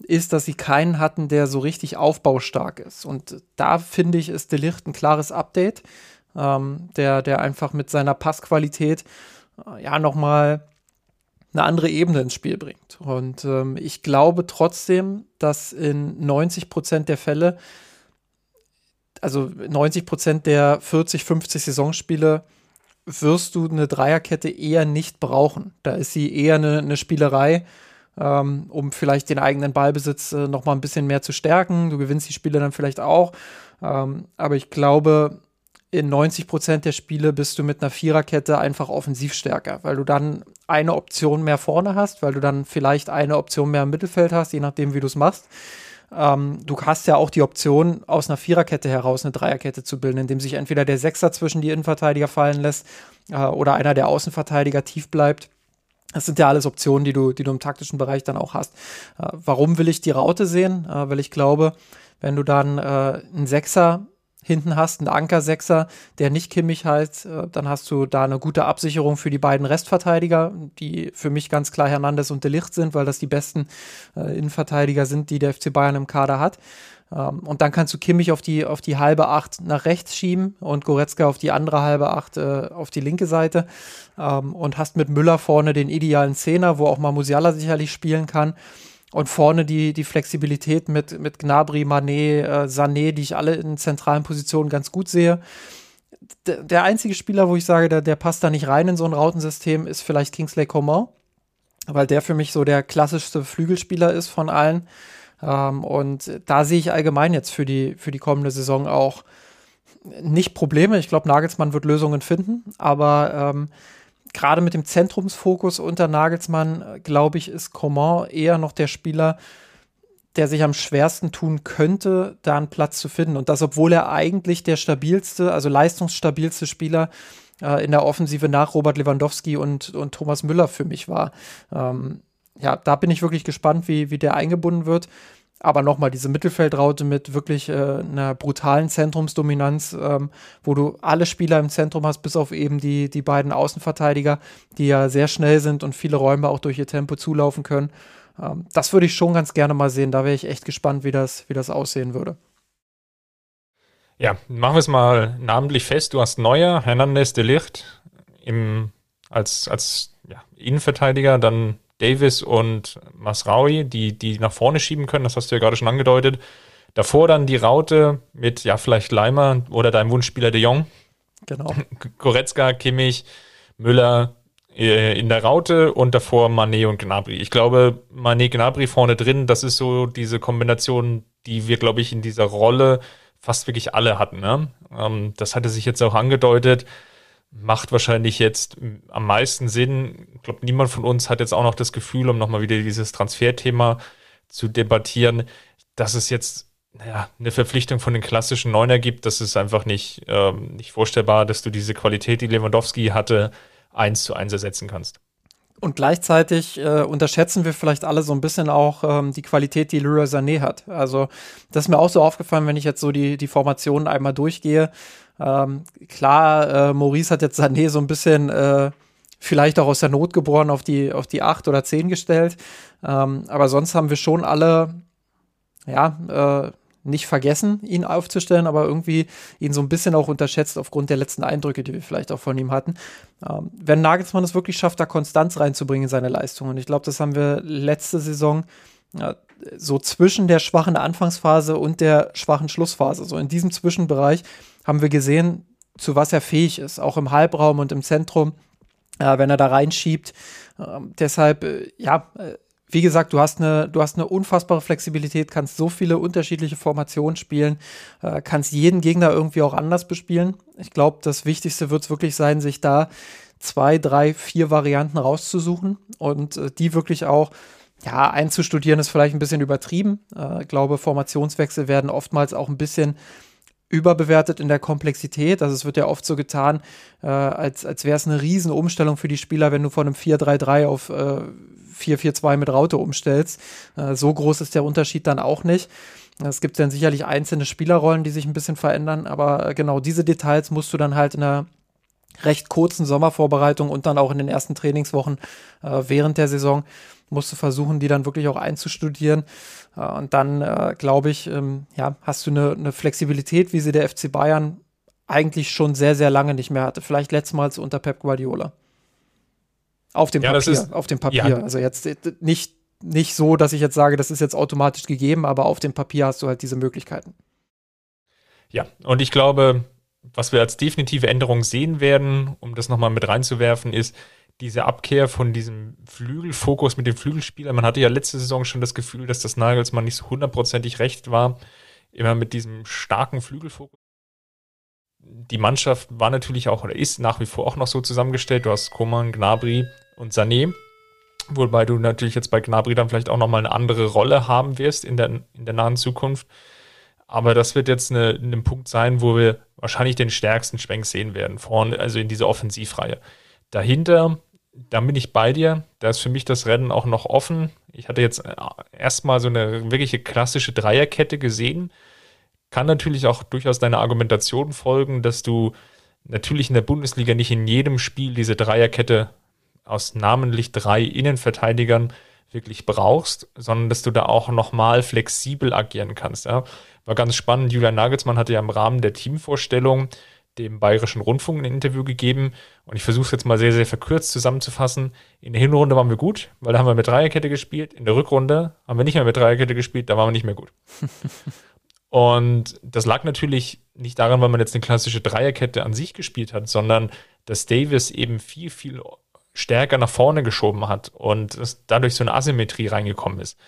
ist, dass sie keinen hatten, der so richtig aufbaustark ist. Und da finde ich, ist Delicht ein klares Update ähm, der, der einfach mit seiner Passqualität äh, ja nochmal eine andere Ebene ins Spiel bringt. Und ähm, ich glaube trotzdem, dass in 90 Prozent der Fälle, also 90 Prozent der 40, 50 Saisonspiele, wirst du eine Dreierkette eher nicht brauchen. Da ist sie eher eine, eine Spielerei, ähm, um vielleicht den eigenen Ballbesitz äh, noch ein bisschen mehr zu stärken. Du gewinnst die Spiele dann vielleicht auch. Ähm, aber ich glaube, in 90 Prozent der Spiele bist du mit einer Viererkette einfach offensiv stärker, weil du dann eine Option mehr vorne hast, weil du dann vielleicht eine Option mehr im Mittelfeld hast, je nachdem, wie du es machst. Ähm, du hast ja auch die Option, aus einer Viererkette heraus eine Dreierkette zu bilden, indem sich entweder der Sechser zwischen die Innenverteidiger fallen lässt äh, oder einer der Außenverteidiger tief bleibt. Das sind ja alles Optionen, die du, die du im taktischen Bereich dann auch hast. Äh, warum will ich die Raute sehen? Äh, weil ich glaube, wenn du dann äh, einen Sechser hinten hast, einen Anker-Sechser, der nicht Kimmich heißt, äh, dann hast du da eine gute Absicherung für die beiden Restverteidiger, die für mich ganz klar Hernandez und Delicht sind, weil das die besten äh, Innenverteidiger sind, die der FC Bayern im Kader hat. Ähm, und dann kannst du Kimmich auf die, auf die halbe Acht nach rechts schieben und Goretzka auf die andere halbe Acht äh, auf die linke Seite ähm, und hast mit Müller vorne den idealen Zehner, wo auch mal Musiala sicherlich spielen kann. Und vorne die, die Flexibilität mit, mit Gnabry, Manet, äh, Sané, die ich alle in zentralen Positionen ganz gut sehe. D der einzige Spieler, wo ich sage, der, der passt da nicht rein in so ein Rautensystem, ist vielleicht Kingsley Coman, weil der für mich so der klassischste Flügelspieler ist von allen. Ähm, und da sehe ich allgemein jetzt für die, für die kommende Saison auch nicht Probleme. Ich glaube, Nagelsmann wird Lösungen finden, aber ähm, gerade mit dem Zentrumsfokus unter Nagelsmann, glaube ich, ist Coman eher noch der Spieler, der sich am schwersten tun könnte, da einen Platz zu finden. Und das, obwohl er eigentlich der stabilste, also leistungsstabilste Spieler äh, in der Offensive nach Robert Lewandowski und, und Thomas Müller für mich war. Ähm, ja, da bin ich wirklich gespannt, wie, wie der eingebunden wird. Aber nochmal, diese Mittelfeldraute mit wirklich äh, einer brutalen Zentrumsdominanz, ähm, wo du alle Spieler im Zentrum hast, bis auf eben die, die beiden Außenverteidiger, die ja sehr schnell sind und viele Räume auch durch ihr Tempo zulaufen können. Ähm, das würde ich schon ganz gerne mal sehen. Da wäre ich echt gespannt, wie das, wie das aussehen würde. Ja, machen wir es mal namentlich fest. Du hast Neuer, Hernandez de Licht im, als, als ja, Innenverteidiger, dann Davis und Masraui, die, die nach vorne schieben können, das hast du ja gerade schon angedeutet. Davor dann die Raute mit, ja, vielleicht Leimer oder deinem Wunschspieler de Jong. Genau. [laughs] Goretzka, Kimmich, Müller äh, in der Raute und davor Manet und Gnabry. Ich glaube, Manet, Gnabry vorne drin, das ist so diese Kombination, die wir, glaube ich, in dieser Rolle fast wirklich alle hatten. Ne? Ähm, das hatte sich jetzt auch angedeutet macht wahrscheinlich jetzt am meisten Sinn. Ich glaube, niemand von uns hat jetzt auch noch das Gefühl, um nochmal wieder dieses Transferthema zu debattieren, dass es jetzt naja, eine Verpflichtung von den klassischen Neuner gibt. Das ist einfach nicht, ähm, nicht vorstellbar, dass du diese Qualität, die Lewandowski hatte, eins zu eins ersetzen kannst. Und gleichzeitig äh, unterschätzen wir vielleicht alle so ein bisschen auch ähm, die Qualität, die Leroy Sané hat. Also das ist mir auch so aufgefallen, wenn ich jetzt so die, die Formationen einmal durchgehe. Ähm, klar, äh, Maurice hat jetzt Sané so ein bisschen äh, vielleicht auch aus der Not geboren auf die, auf die 8 oder 10 gestellt. Ähm, aber sonst haben wir schon alle, ja, äh, nicht vergessen, ihn aufzustellen, aber irgendwie ihn so ein bisschen auch unterschätzt aufgrund der letzten Eindrücke, die wir vielleicht auch von ihm hatten. Ähm, wenn Nagelsmann es wirklich schafft, da Konstanz reinzubringen in seine Leistungen, und ich glaube, das haben wir letzte Saison ja, so zwischen der schwachen Anfangsphase und der schwachen Schlussphase, so in diesem Zwischenbereich, haben wir gesehen, zu was er fähig ist, auch im Halbraum und im Zentrum, äh, wenn er da reinschiebt. Ähm, deshalb, äh, ja, äh, wie gesagt, du hast eine, du hast eine unfassbare Flexibilität, kannst so viele unterschiedliche Formationen spielen, äh, kannst jeden Gegner irgendwie auch anders bespielen. Ich glaube, das Wichtigste wird es wirklich sein, sich da zwei, drei, vier Varianten rauszusuchen und äh, die wirklich auch ja, einzustudieren ist vielleicht ein bisschen übertrieben. Äh, ich glaube, Formationswechsel werden oftmals auch ein bisschen überbewertet in der Komplexität. Also es wird ja oft so getan, äh, als, als wäre es eine Riesenumstellung für die Spieler, wenn du von einem 4-3-3 auf äh, 4-4-2 mit Raute umstellst. Äh, so groß ist der Unterschied dann auch nicht. Es gibt dann sicherlich einzelne Spielerrollen, die sich ein bisschen verändern, aber äh, genau diese Details musst du dann halt in einer recht kurzen Sommervorbereitung und dann auch in den ersten Trainingswochen äh, während der Saison musst du versuchen, die dann wirklich auch einzustudieren. Äh, und dann, äh, glaube ich, ähm, ja, hast du eine, eine Flexibilität, wie sie der FC Bayern eigentlich schon sehr, sehr lange nicht mehr hatte. Vielleicht letztmals unter Pep Guardiola. Auf dem ja, Papier. Ist, auf dem Papier. Ja. Also jetzt äh, nicht, nicht so, dass ich jetzt sage, das ist jetzt automatisch gegeben, aber auf dem Papier hast du halt diese Möglichkeiten. Ja, und ich glaube, was wir als definitive Änderung sehen werden, um das nochmal mit reinzuwerfen, ist, diese Abkehr von diesem Flügelfokus mit dem Flügelspieler. Man hatte ja letzte Saison schon das Gefühl, dass das Nagelsmann nicht so hundertprozentig recht war. Immer mit diesem starken Flügelfokus. Die Mannschaft war natürlich auch oder ist nach wie vor auch noch so zusammengestellt. Du hast Koman, Gnabry und Sané. Wobei du natürlich jetzt bei Gnabry dann vielleicht auch nochmal eine andere Rolle haben wirst in der, in der nahen Zukunft. Aber das wird jetzt eine, ein Punkt sein, wo wir wahrscheinlich den stärksten Schwenk sehen werden, vorne, also in dieser Offensivreihe. Dahinter da bin ich bei dir. Da ist für mich das Rennen auch noch offen. Ich hatte jetzt äh, erstmal so eine wirkliche klassische Dreierkette gesehen. Kann natürlich auch durchaus deiner Argumentation folgen, dass du natürlich in der Bundesliga nicht in jedem Spiel diese Dreierkette aus namentlich drei Innenverteidigern wirklich brauchst, sondern dass du da auch nochmal flexibel agieren kannst. Ja. War ganz spannend. Julian Nagelsmann hatte ja im Rahmen der Teamvorstellung dem Bayerischen Rundfunk ein Interview gegeben und ich versuche es jetzt mal sehr, sehr verkürzt zusammenzufassen. In der Hinrunde waren wir gut, weil da haben wir mit Dreierkette gespielt. In der Rückrunde haben wir nicht mehr mit Dreierkette gespielt, da waren wir nicht mehr gut. [laughs] und das lag natürlich nicht daran, weil man jetzt eine klassische Dreierkette an sich gespielt hat, sondern dass Davis eben viel, viel stärker nach vorne geschoben hat und dadurch so eine Asymmetrie reingekommen ist.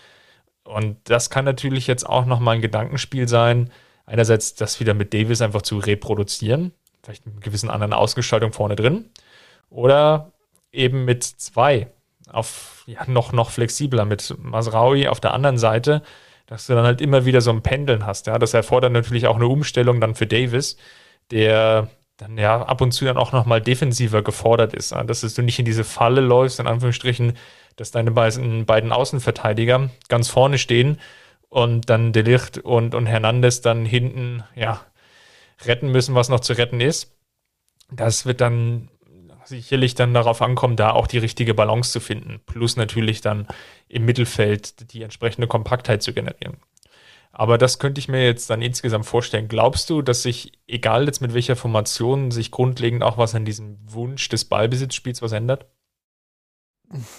Und das kann natürlich jetzt auch nochmal ein Gedankenspiel sein, einerseits das wieder mit Davis einfach zu reproduzieren, vielleicht mit einer gewissen anderen Ausgestaltung vorne drin, oder eben mit zwei auf ja, noch, noch flexibler mit Masraui auf der anderen Seite, dass du dann halt immer wieder so ein Pendeln hast. Ja? Das erfordert natürlich auch eine Umstellung dann für Davis, der dann ja ab und zu dann auch nochmal defensiver gefordert ist. Ja? Dass du nicht in diese Falle läufst, in Anführungsstrichen, dass deine beiden, beiden Außenverteidiger ganz vorne stehen und dann Delicht und, und Hernandez dann hinten, ja, retten müssen, was noch zu retten ist. Das wird dann sicherlich dann darauf ankommen, da auch die richtige Balance zu finden. Plus natürlich dann im Mittelfeld die entsprechende Kompaktheit zu generieren. Aber das könnte ich mir jetzt dann insgesamt vorstellen. Glaubst du, dass sich, egal jetzt mit welcher Formation, sich grundlegend auch was an diesem Wunsch des Ballbesitzspiels was ändert?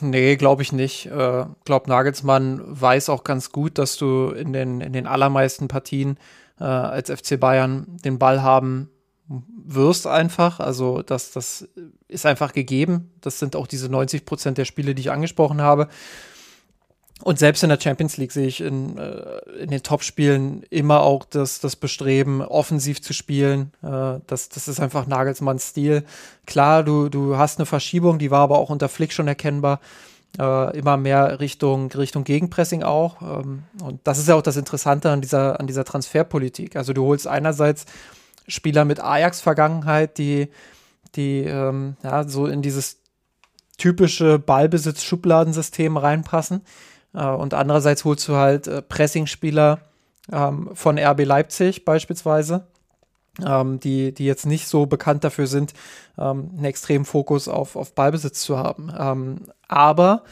Nee, glaube ich nicht. Äh, glaub, Nagelsmann weiß auch ganz gut, dass du in den, in den allermeisten Partien äh, als FC Bayern den Ball haben wirst einfach. Also das, das ist einfach gegeben. Das sind auch diese 90 Prozent der Spiele, die ich angesprochen habe. Und selbst in der Champions League sehe ich in, äh, in den Topspielen immer auch das, das Bestreben, offensiv zu spielen. Äh, das, das ist einfach Nagelsmanns Stil. Klar, du, du hast eine Verschiebung, die war aber auch unter Flick schon erkennbar. Äh, immer mehr Richtung, Richtung Gegenpressing auch. Ähm, und das ist ja auch das Interessante an dieser, an dieser Transferpolitik. Also du holst einerseits Spieler mit Ajax-Vergangenheit, die, die ähm, ja, so in dieses typische Ballbesitz-Schubladensystem reinpassen. Äh, und andererseits holst du halt äh, Pressing-Spieler ähm, von RB Leipzig beispielsweise, ähm, die, die jetzt nicht so bekannt dafür sind, ähm, einen extremen Fokus auf, auf Ballbesitz zu haben. Aber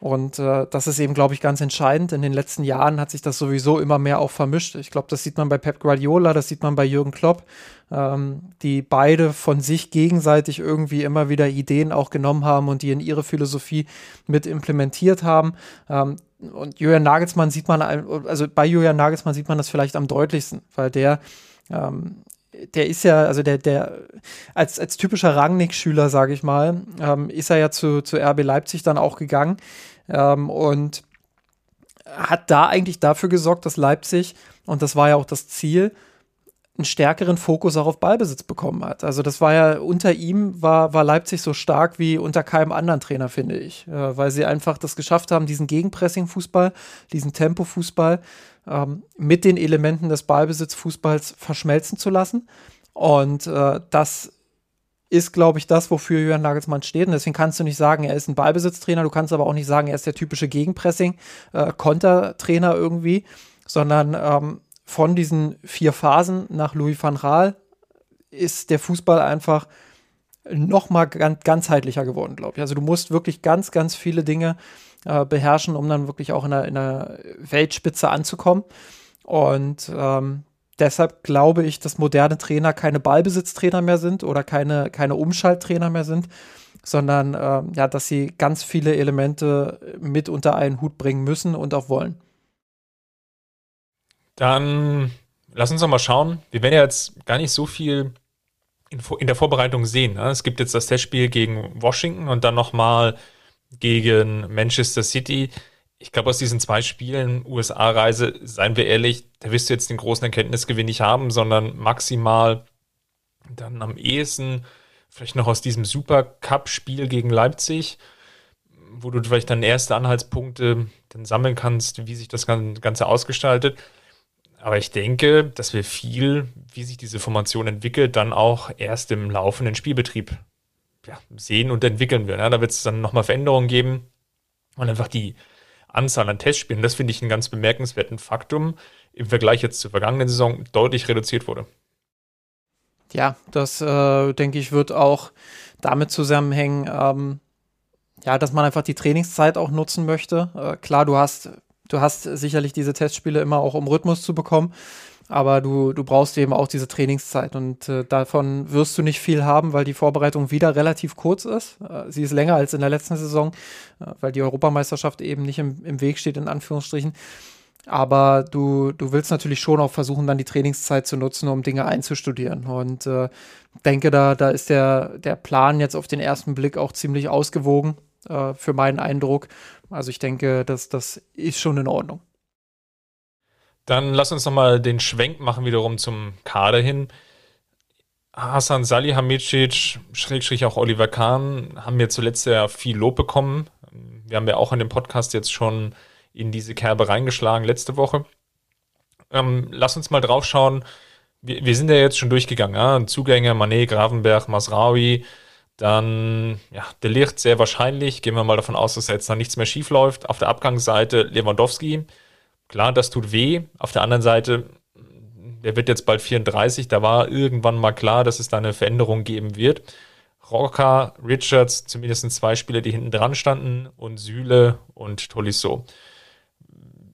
und äh, das ist eben, glaube ich, ganz entscheidend. In den letzten Jahren hat sich das sowieso immer mehr auch vermischt. Ich glaube, das sieht man bei Pep Guardiola, das sieht man bei Jürgen Klopp, ähm, die beide von sich gegenseitig irgendwie immer wieder Ideen auch genommen haben und die in ihre Philosophie mit implementiert haben. Ähm, und Julian Nagelsmann sieht man, also bei Julian Nagelsmann sieht man das vielleicht am deutlichsten, weil der ähm, der ist ja, also der, der, als, als typischer Rangnick-Schüler, sage ich mal, ähm, ist er ja zu, zu RB Leipzig dann auch gegangen ähm, und hat da eigentlich dafür gesorgt, dass Leipzig, und das war ja auch das Ziel, einen stärkeren Fokus auch auf Ballbesitz bekommen hat. Also das war ja unter ihm war, war Leipzig so stark wie unter keinem anderen Trainer, finde ich, äh, weil sie einfach das geschafft haben, diesen Gegenpressing-Fußball, diesen Tempo-Fußball ähm, mit den Elementen des Ballbesitzfußballs verschmelzen zu lassen. Und äh, das ist, glaube ich, das, wofür Jürgen Nagelsmann steht. Und deswegen kannst du nicht sagen, er ist ein Ballbesitztrainer, du kannst aber auch nicht sagen, er ist der typische Gegenpressing-Kontertrainer äh, irgendwie, sondern ähm, von diesen vier Phasen nach Louis van Gaal ist der Fußball einfach noch mal ganz, ganzheitlicher geworden, glaube ich. Also du musst wirklich ganz, ganz viele Dinge äh, beherrschen, um dann wirklich auch in der, in der Weltspitze anzukommen. Und ähm, deshalb glaube ich, dass moderne Trainer keine Ballbesitztrainer mehr sind oder keine, keine Umschalttrainer mehr sind, sondern äh, ja, dass sie ganz viele Elemente mit unter einen Hut bringen müssen und auch wollen. Dann lass uns doch mal schauen. Wir werden ja jetzt gar nicht so viel in, in der Vorbereitung sehen. Ne? Es gibt jetzt das Testspiel gegen Washington und dann nochmal gegen Manchester City. Ich glaube, aus diesen zwei Spielen, USA-Reise, seien wir ehrlich, da wirst du jetzt den großen Erkenntnisgewinn nicht haben, sondern maximal dann am ehesten vielleicht noch aus diesem Super Cup-Spiel gegen Leipzig, wo du vielleicht dann erste Anhaltspunkte dann sammeln kannst, wie sich das Ganze ausgestaltet. Aber ich denke, dass wir viel, wie sich diese Formation entwickelt, dann auch erst im laufenden Spielbetrieb ja, sehen und entwickeln werden. Ja, da wird es dann nochmal Veränderungen geben und einfach die Anzahl an Testspielen, das finde ich einen ganz bemerkenswerten Faktum, im Vergleich jetzt zur vergangenen Saison deutlich reduziert wurde. Ja, das äh, denke ich wird auch damit zusammenhängen, ähm, ja, dass man einfach die Trainingszeit auch nutzen möchte. Äh, klar, du hast Du hast sicherlich diese Testspiele immer auch, um Rhythmus zu bekommen. Aber du, du brauchst eben auch diese Trainingszeit und äh, davon wirst du nicht viel haben, weil die Vorbereitung wieder relativ kurz ist. Äh, sie ist länger als in der letzten Saison, äh, weil die Europameisterschaft eben nicht im, im Weg steht, in Anführungsstrichen. Aber du, du willst natürlich schon auch versuchen, dann die Trainingszeit zu nutzen, um Dinge einzustudieren. Und äh, denke, da, da ist der, der Plan jetzt auf den ersten Blick auch ziemlich ausgewogen äh, für meinen Eindruck. Also ich denke, das, das ist schon in Ordnung. Dann lass uns nochmal den Schwenk machen wiederum zum Kader hin. Hasan Salihamidzic, Schrägstrich auch Oliver Kahn, haben wir zuletzt ja viel Lob bekommen. Wir haben ja auch in dem Podcast jetzt schon in diese Kerbe reingeschlagen letzte Woche. Ähm, lass uns mal drauf schauen. Wir, wir, sind ja jetzt schon durchgegangen. Ja? Zugänge, Manet, Gravenberg, Masraui, dann ja, De Licht sehr wahrscheinlich. Gehen wir mal davon aus, dass jetzt noch nichts mehr schief läuft. Auf der Abgangsseite Lewandowski. Klar, das tut weh. Auf der anderen Seite, der wird jetzt bald 34. Da war irgendwann mal klar, dass es da eine Veränderung geben wird. Rocker, Richards, zumindest zwei Spieler, die hinten dran standen, und Süle und Tolisso.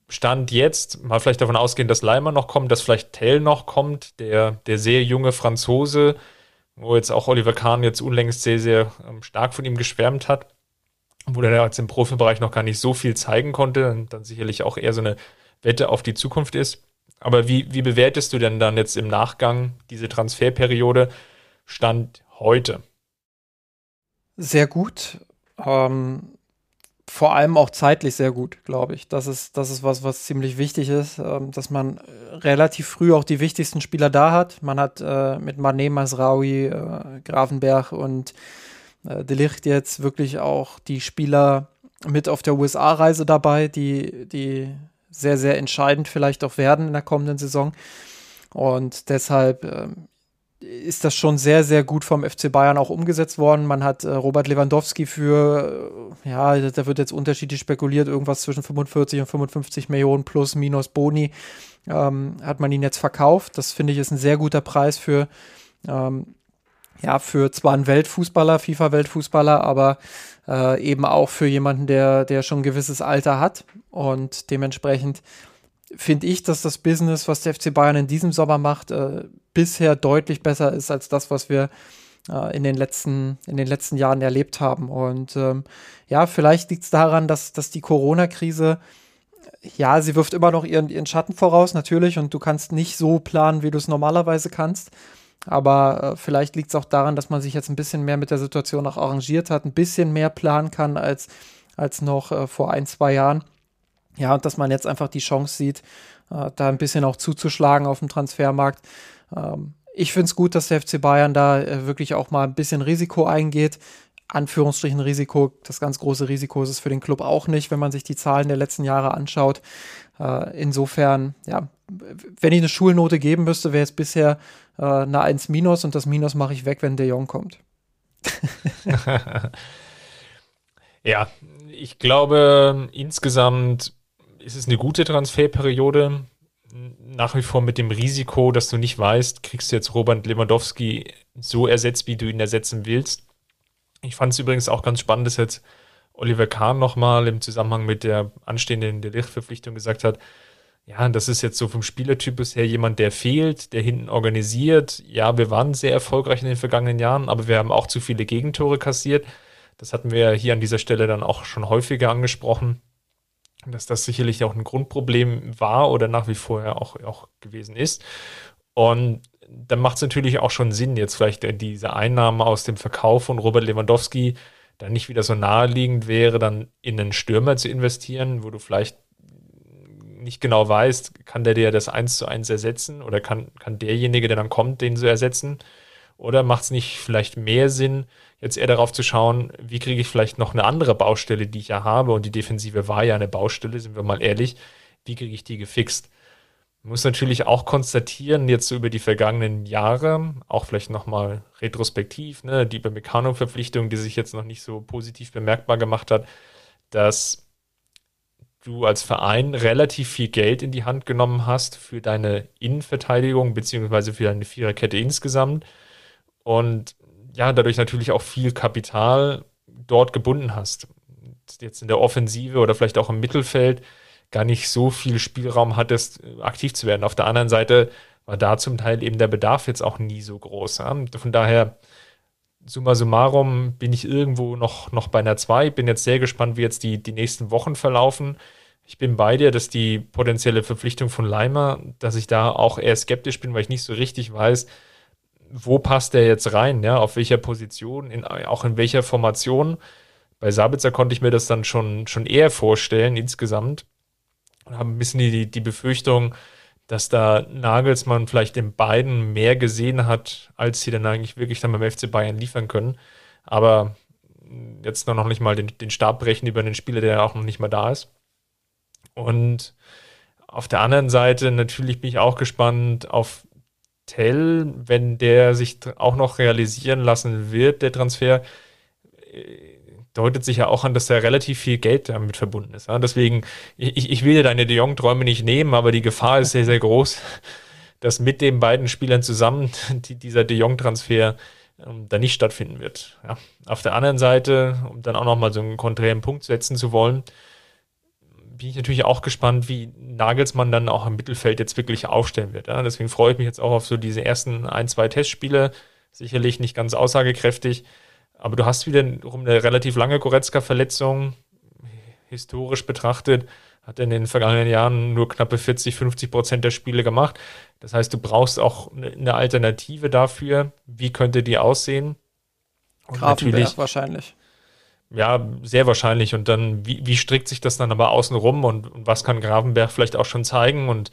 Stand jetzt, mal vielleicht davon ausgehen, dass Leimer noch kommt, dass vielleicht Tell noch kommt, der, der sehr junge Franzose, wo jetzt auch Oliver Kahn jetzt unlängst sehr, sehr ähm, stark von ihm geschwärmt hat, wo der jetzt im Profibereich noch gar nicht so viel zeigen konnte und dann sicherlich auch eher so eine Wette auf die Zukunft ist. Aber wie, wie bewertest du denn dann jetzt im Nachgang diese Transferperiode Stand heute? Sehr gut. Ähm, vor allem auch zeitlich sehr gut, glaube ich. Das ist, das ist was, was ziemlich wichtig ist, ähm, dass man relativ früh auch die wichtigsten Spieler da hat. Man hat äh, mit Mané, Masraoui, äh, Grafenberg und äh, Delicht jetzt wirklich auch die Spieler mit auf der USA-Reise dabei, die, die sehr, sehr entscheidend vielleicht auch werden in der kommenden Saison. Und deshalb ähm, ist das schon sehr, sehr gut vom FC Bayern auch umgesetzt worden. Man hat äh, Robert Lewandowski für, äh, ja, da wird jetzt unterschiedlich spekuliert, irgendwas zwischen 45 und 55 Millionen plus minus Boni, ähm, hat man ihn jetzt verkauft. Das finde ich ist ein sehr guter Preis für, ähm, ja, für zwar einen Weltfußballer, FIFA-Weltfußballer, aber äh, eben auch für jemanden, der, der schon ein gewisses Alter hat und dementsprechend finde ich, dass das Business, was der FC Bayern in diesem Sommer macht, äh, bisher deutlich besser ist als das, was wir äh, in, den letzten, in den letzten Jahren erlebt haben. Und ähm, ja, vielleicht liegt es daran, dass, dass die Corona-Krise, ja, sie wirft immer noch ihren, ihren Schatten voraus, natürlich, und du kannst nicht so planen, wie du es normalerweise kannst. Aber äh, vielleicht liegt es auch daran, dass man sich jetzt ein bisschen mehr mit der Situation auch arrangiert hat, ein bisschen mehr planen kann als, als noch äh, vor ein, zwei Jahren. Ja, und dass man jetzt einfach die Chance sieht, äh, da ein bisschen auch zuzuschlagen auf dem Transfermarkt. Ähm, ich finde es gut, dass der FC Bayern da äh, wirklich auch mal ein bisschen Risiko eingeht. Anführungsstrichen Risiko, das ganz große Risiko ist es für den Club auch nicht, wenn man sich die Zahlen der letzten Jahre anschaut. Äh, insofern, ja, wenn ich eine Schulnote geben müsste, wäre es bisher äh, eine 1 minus und das Minus mache ich weg, wenn De Jong kommt. [laughs] ja, ich glaube, insgesamt ist es eine gute Transferperiode. Nach wie vor mit dem Risiko, dass du nicht weißt, kriegst du jetzt Robert Lewandowski so ersetzt, wie du ihn ersetzen willst. Ich fand es übrigens auch ganz spannend, dass jetzt Oliver Kahn nochmal im Zusammenhang mit der anstehenden Delicht-Verpflichtung gesagt hat, ja, das ist jetzt so vom Spielertypus her jemand, der fehlt, der hinten organisiert. Ja, wir waren sehr erfolgreich in den vergangenen Jahren, aber wir haben auch zu viele Gegentore kassiert. Das hatten wir hier an dieser Stelle dann auch schon häufiger angesprochen dass das sicherlich auch ein Grundproblem war oder nach wie vor ja auch, auch gewesen ist. Und dann macht es natürlich auch schon Sinn, jetzt vielleicht diese Einnahmen aus dem Verkauf von Robert Lewandowski dann nicht wieder so naheliegend wäre, dann in einen Stürmer zu investieren, wo du vielleicht nicht genau weißt, kann der dir das eins zu eins ersetzen oder kann, kann derjenige, der dann kommt, den zu ersetzen? Oder macht es nicht vielleicht mehr Sinn, jetzt eher darauf zu schauen, wie kriege ich vielleicht noch eine andere Baustelle, die ich ja habe, und die Defensive war ja eine Baustelle, sind wir mal ehrlich, wie kriege ich die gefixt? Man muss natürlich auch konstatieren, jetzt so über die vergangenen Jahre, auch vielleicht nochmal retrospektiv, ne, die Meccano-Verpflichtung, die sich jetzt noch nicht so positiv bemerkbar gemacht hat, dass du als Verein relativ viel Geld in die Hand genommen hast für deine Innenverteidigung beziehungsweise für deine Viererkette insgesamt und ja, dadurch natürlich auch viel Kapital dort gebunden hast. Jetzt in der Offensive oder vielleicht auch im Mittelfeld gar nicht so viel Spielraum hattest, aktiv zu werden. Auf der anderen Seite war da zum Teil eben der Bedarf jetzt auch nie so groß. Von daher, summa summarum, bin ich irgendwo noch, noch bei einer 2. Bin jetzt sehr gespannt, wie jetzt die, die nächsten Wochen verlaufen. Ich bin bei dir, dass die potenzielle Verpflichtung von Leimer, dass ich da auch eher skeptisch bin, weil ich nicht so richtig weiß, wo passt der jetzt rein, ja, auf welcher Position, in, auch in welcher Formation. Bei Sabitzer konnte ich mir das dann schon, schon eher vorstellen insgesamt. Und habe ein bisschen die, die Befürchtung, dass da Nagelsmann vielleicht in beiden mehr gesehen hat, als sie dann eigentlich wirklich dann beim FC Bayern liefern können. Aber jetzt noch nicht mal den, den Stab brechen über einen Spieler, der auch noch nicht mal da ist. Und auf der anderen Seite natürlich bin ich auch gespannt auf Tell, wenn der sich auch noch realisieren lassen wird, der Transfer, äh, deutet sich ja auch an, dass da relativ viel Geld damit verbunden ist. Deswegen, ich, ich will dir deine De Jong-Träume nicht nehmen, aber die Gefahr ist sehr, sehr groß, [laughs] dass mit den beiden Spielern zusammen [laughs] die, dieser De Jong-Transfer ähm, da nicht stattfinden wird. Auf der anderen Seite, um dann auch nochmal so einen konträren Punkt setzen zu wollen, bin ich natürlich auch gespannt, wie Nagelsmann dann auch im Mittelfeld jetzt wirklich aufstellen wird. Ja. Deswegen freue ich mich jetzt auch auf so diese ersten ein, zwei Testspiele. Sicherlich nicht ganz aussagekräftig, aber du hast wiederum eine relativ lange Goretzka-Verletzung. Historisch betrachtet hat er in den vergangenen Jahren nur knappe 40, 50 Prozent der Spiele gemacht. Das heißt, du brauchst auch eine Alternative dafür. Wie könnte die aussehen? Und Grafenberg wahrscheinlich. Ja, sehr wahrscheinlich. Und dann, wie, wie strickt sich das dann aber außen rum und, und was kann Grafenberg vielleicht auch schon zeigen? Und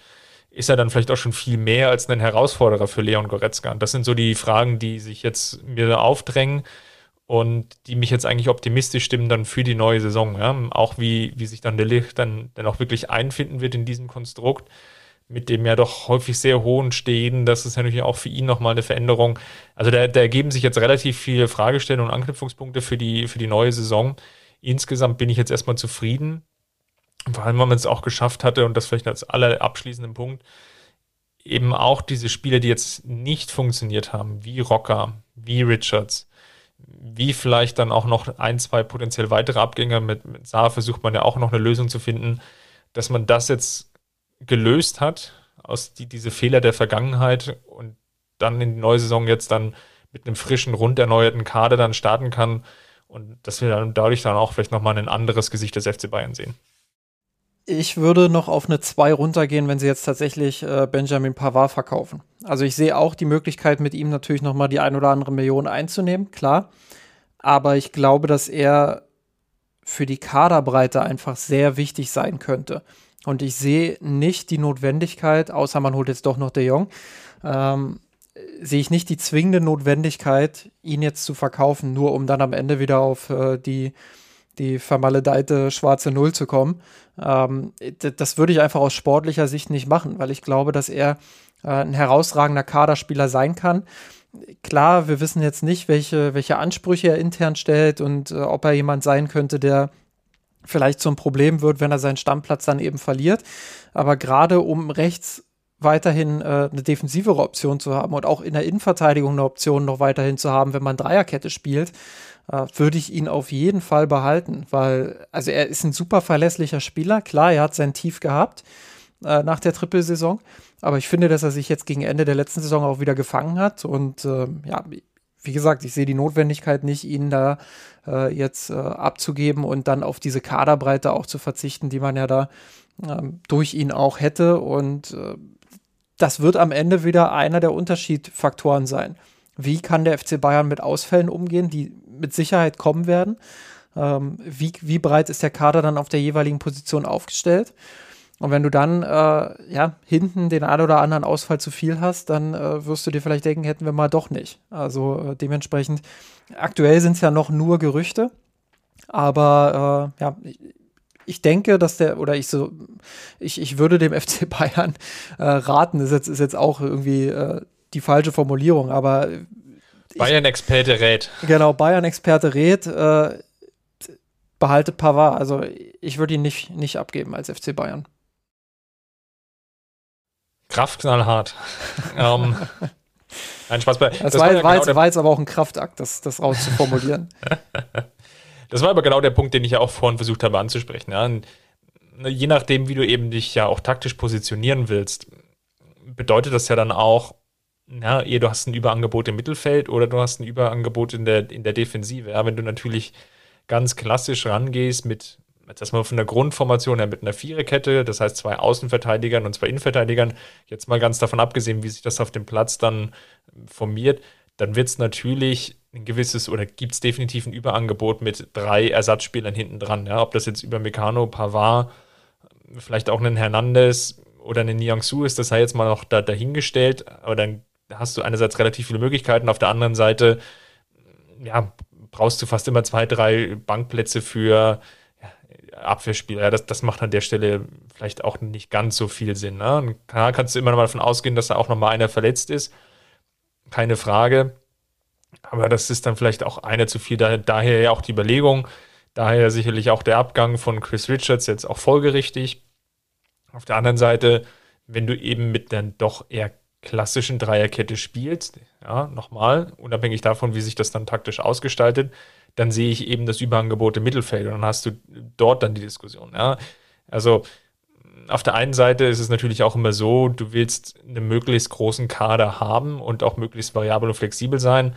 ist er dann vielleicht auch schon viel mehr als ein Herausforderer für Leon Goretzka? Und das sind so die Fragen, die sich jetzt mir aufdrängen und die mich jetzt eigentlich optimistisch stimmen dann für die neue Saison. Ja? Auch wie, wie sich dann der Licht dann, dann auch wirklich einfinden wird in diesem Konstrukt mit dem ja doch häufig sehr hohen Stehen. Das ist natürlich auch für ihn nochmal eine Veränderung. Also da, da ergeben sich jetzt relativ viele Fragestellungen und Anknüpfungspunkte für die, für die neue Saison. Insgesamt bin ich jetzt erstmal zufrieden. Vor allem, weil man es auch geschafft hatte und das vielleicht als aller abschließenden Punkt, eben auch diese Spiele, die jetzt nicht funktioniert haben, wie Rocker, wie Richards, wie vielleicht dann auch noch ein, zwei potenziell weitere Abgänge. Mit, mit Saar versucht man ja auch noch eine Lösung zu finden, dass man das jetzt gelöst hat aus die, diese Fehler der Vergangenheit und dann in die neue Saison jetzt dann mit einem frischen, rund erneuerten Kader dann starten kann und dass wir dann dadurch dann auch vielleicht nochmal ein anderes Gesicht des FC Bayern sehen. Ich würde noch auf eine 2 runtergehen, wenn sie jetzt tatsächlich äh, Benjamin Pavard verkaufen. Also ich sehe auch die Möglichkeit, mit ihm natürlich nochmal die ein oder andere Million einzunehmen, klar. Aber ich glaube, dass er für die Kaderbreite einfach sehr wichtig sein könnte. Und ich sehe nicht die Notwendigkeit, außer man holt jetzt doch noch De Jong, ähm, sehe ich nicht die zwingende Notwendigkeit, ihn jetzt zu verkaufen, nur um dann am Ende wieder auf äh, die, die vermaledeite schwarze Null zu kommen. Ähm, das würde ich einfach aus sportlicher Sicht nicht machen, weil ich glaube, dass er äh, ein herausragender Kaderspieler sein kann. Klar, wir wissen jetzt nicht, welche, welche Ansprüche er intern stellt und äh, ob er jemand sein könnte, der vielleicht zum Problem wird, wenn er seinen Stammplatz dann eben verliert. Aber gerade um rechts weiterhin äh, eine defensivere Option zu haben und auch in der Innenverteidigung eine Option noch weiterhin zu haben, wenn man Dreierkette spielt, äh, würde ich ihn auf jeden Fall behalten, weil also er ist ein super verlässlicher Spieler. Klar, er hat sein Tief gehabt äh, nach der Trippelsaison, aber ich finde, dass er sich jetzt gegen Ende der letzten Saison auch wieder gefangen hat und äh, ja, wie gesagt, ich sehe die Notwendigkeit nicht, ihn da äh, jetzt äh, abzugeben und dann auf diese Kaderbreite auch zu verzichten, die man ja da ähm, durch ihn auch hätte. Und äh, das wird am Ende wieder einer der Unterschiedfaktoren sein. Wie kann der FC Bayern mit Ausfällen umgehen, die mit Sicherheit kommen werden? Ähm, wie, wie breit ist der Kader dann auf der jeweiligen Position aufgestellt? Und wenn du dann äh, ja hinten den ein oder anderen Ausfall zu viel hast, dann äh, wirst du dir vielleicht denken, hätten wir mal doch nicht. Also äh, dementsprechend, aktuell sind es ja noch nur Gerüchte, aber äh, ja, ich, denke, dass der, oder ich so, ich, ich würde dem [laughs] FC Bayern äh, raten, ist jetzt, ist jetzt auch irgendwie äh, die falsche Formulierung, aber Bayern-Experte rät. Genau, Bayern-Experte rät, behalte Pavard. Also ich würde ihn nicht, nicht abgeben als FC Bayern. Kraftknallhart. [laughs] ähm, ein Spaß bei. Das, das war, war, ja war, genau jetzt, war, jetzt, aber auch ein Kraftakt, das, das rauszuformulieren. [laughs] das war aber genau der Punkt, den ich ja auch vorhin versucht habe anzusprechen. Ja. Ne, je nachdem, wie du eben dich ja auch taktisch positionieren willst, bedeutet das ja dann auch, na, ehe du hast ein Überangebot im Mittelfeld oder du hast ein Überangebot in der, in der Defensive. Ja, wenn du natürlich ganz klassisch rangehst mit jetzt erstmal von der Grundformation her mit einer Viererkette, das heißt zwei Außenverteidigern und zwei Innenverteidigern, jetzt mal ganz davon abgesehen, wie sich das auf dem Platz dann formiert, dann wird es natürlich ein gewisses oder gibt es definitiv ein Überangebot mit drei Ersatzspielern hinten dran. Ja? Ob das jetzt über Meccano, Pavard, vielleicht auch einen Hernandez oder eine Niangsu ist, das sei jetzt mal noch da, dahingestellt, aber dann hast du einerseits relativ viele Möglichkeiten, auf der anderen Seite ja, brauchst du fast immer zwei, drei Bankplätze für Abwehrspieler. Ja, das, das macht an der Stelle vielleicht auch nicht ganz so viel Sinn. Ne? Klar kannst du immer noch mal davon ausgehen, dass da auch noch mal einer verletzt ist. Keine Frage. Aber das ist dann vielleicht auch einer zu viel. Da, daher ja auch die Überlegung. Daher sicherlich auch der Abgang von Chris Richards jetzt auch folgerichtig. Auf der anderen Seite, wenn du eben mit dann doch eher klassischen Dreierkette spielst, ja, nochmal, unabhängig davon, wie sich das dann taktisch ausgestaltet, dann sehe ich eben das Überangebot im Mittelfeld und dann hast du dort dann die Diskussion. Ja. Also auf der einen Seite ist es natürlich auch immer so, du willst einen möglichst großen Kader haben und auch möglichst variabel und flexibel sein.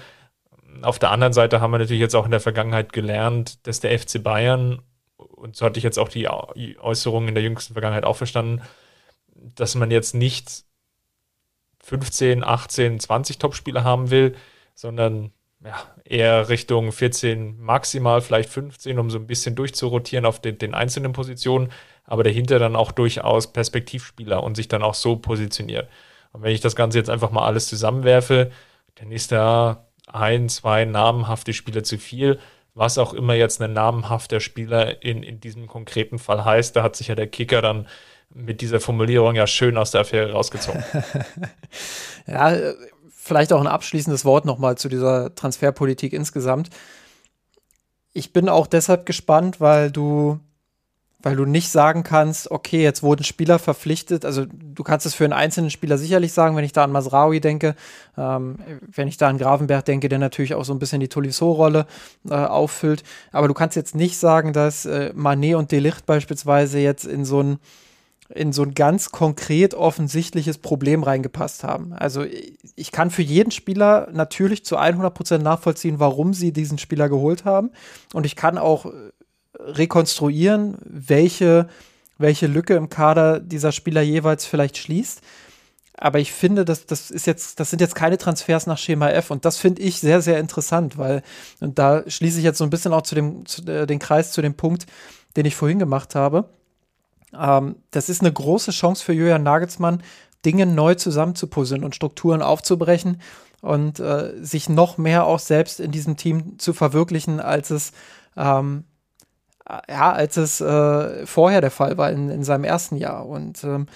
Auf der anderen Seite haben wir natürlich jetzt auch in der Vergangenheit gelernt, dass der FC Bayern, und so hatte ich jetzt auch die Äußerungen in der jüngsten Vergangenheit auch verstanden, dass man jetzt nicht 15, 18, 20 Topspieler haben will, sondern ja, eher Richtung 14, maximal vielleicht 15, um so ein bisschen durchzurotieren auf den, den einzelnen Positionen, aber dahinter dann auch durchaus Perspektivspieler und sich dann auch so positioniert. Und wenn ich das Ganze jetzt einfach mal alles zusammenwerfe, dann ist da ein, zwei namenhafte Spieler zu viel. Was auch immer jetzt ein namenhafter Spieler in, in diesem konkreten Fall heißt, da hat sich ja der Kicker dann mit dieser Formulierung ja schön aus der Affäre rausgezogen. [laughs] ja, vielleicht auch ein abschließendes Wort nochmal zu dieser Transferpolitik insgesamt. Ich bin auch deshalb gespannt, weil du, weil du nicht sagen kannst, okay, jetzt wurden Spieler verpflichtet. Also du kannst es für einen einzelnen Spieler sicherlich sagen, wenn ich da an Masraui denke, ähm, wenn ich da an Gravenberg denke, der natürlich auch so ein bisschen die Tolisso-Rolle äh, auffüllt. Aber du kannst jetzt nicht sagen, dass äh, Manet und Delicht beispielsweise jetzt in so ein in so ein ganz konkret offensichtliches Problem reingepasst haben. Also ich kann für jeden Spieler natürlich zu 100% nachvollziehen, warum sie diesen Spieler geholt haben. Und ich kann auch äh, rekonstruieren, welche, welche Lücke im Kader dieser Spieler jeweils vielleicht schließt. Aber ich finde, das, das ist jetzt, das sind jetzt keine Transfers nach Schema F und das finde ich sehr, sehr interessant, weil, und da schließe ich jetzt so ein bisschen auch zu dem, zu, äh, den Kreis zu dem Punkt, den ich vorhin gemacht habe ähm, das ist eine große Chance für Julian Nagelsmann, Dinge neu zusammenzupuzzeln und Strukturen aufzubrechen und äh, sich noch mehr auch selbst in diesem Team zu verwirklichen, als es ähm, ja, als es äh, vorher der Fall war in, in seinem ersten Jahr. Und ähm,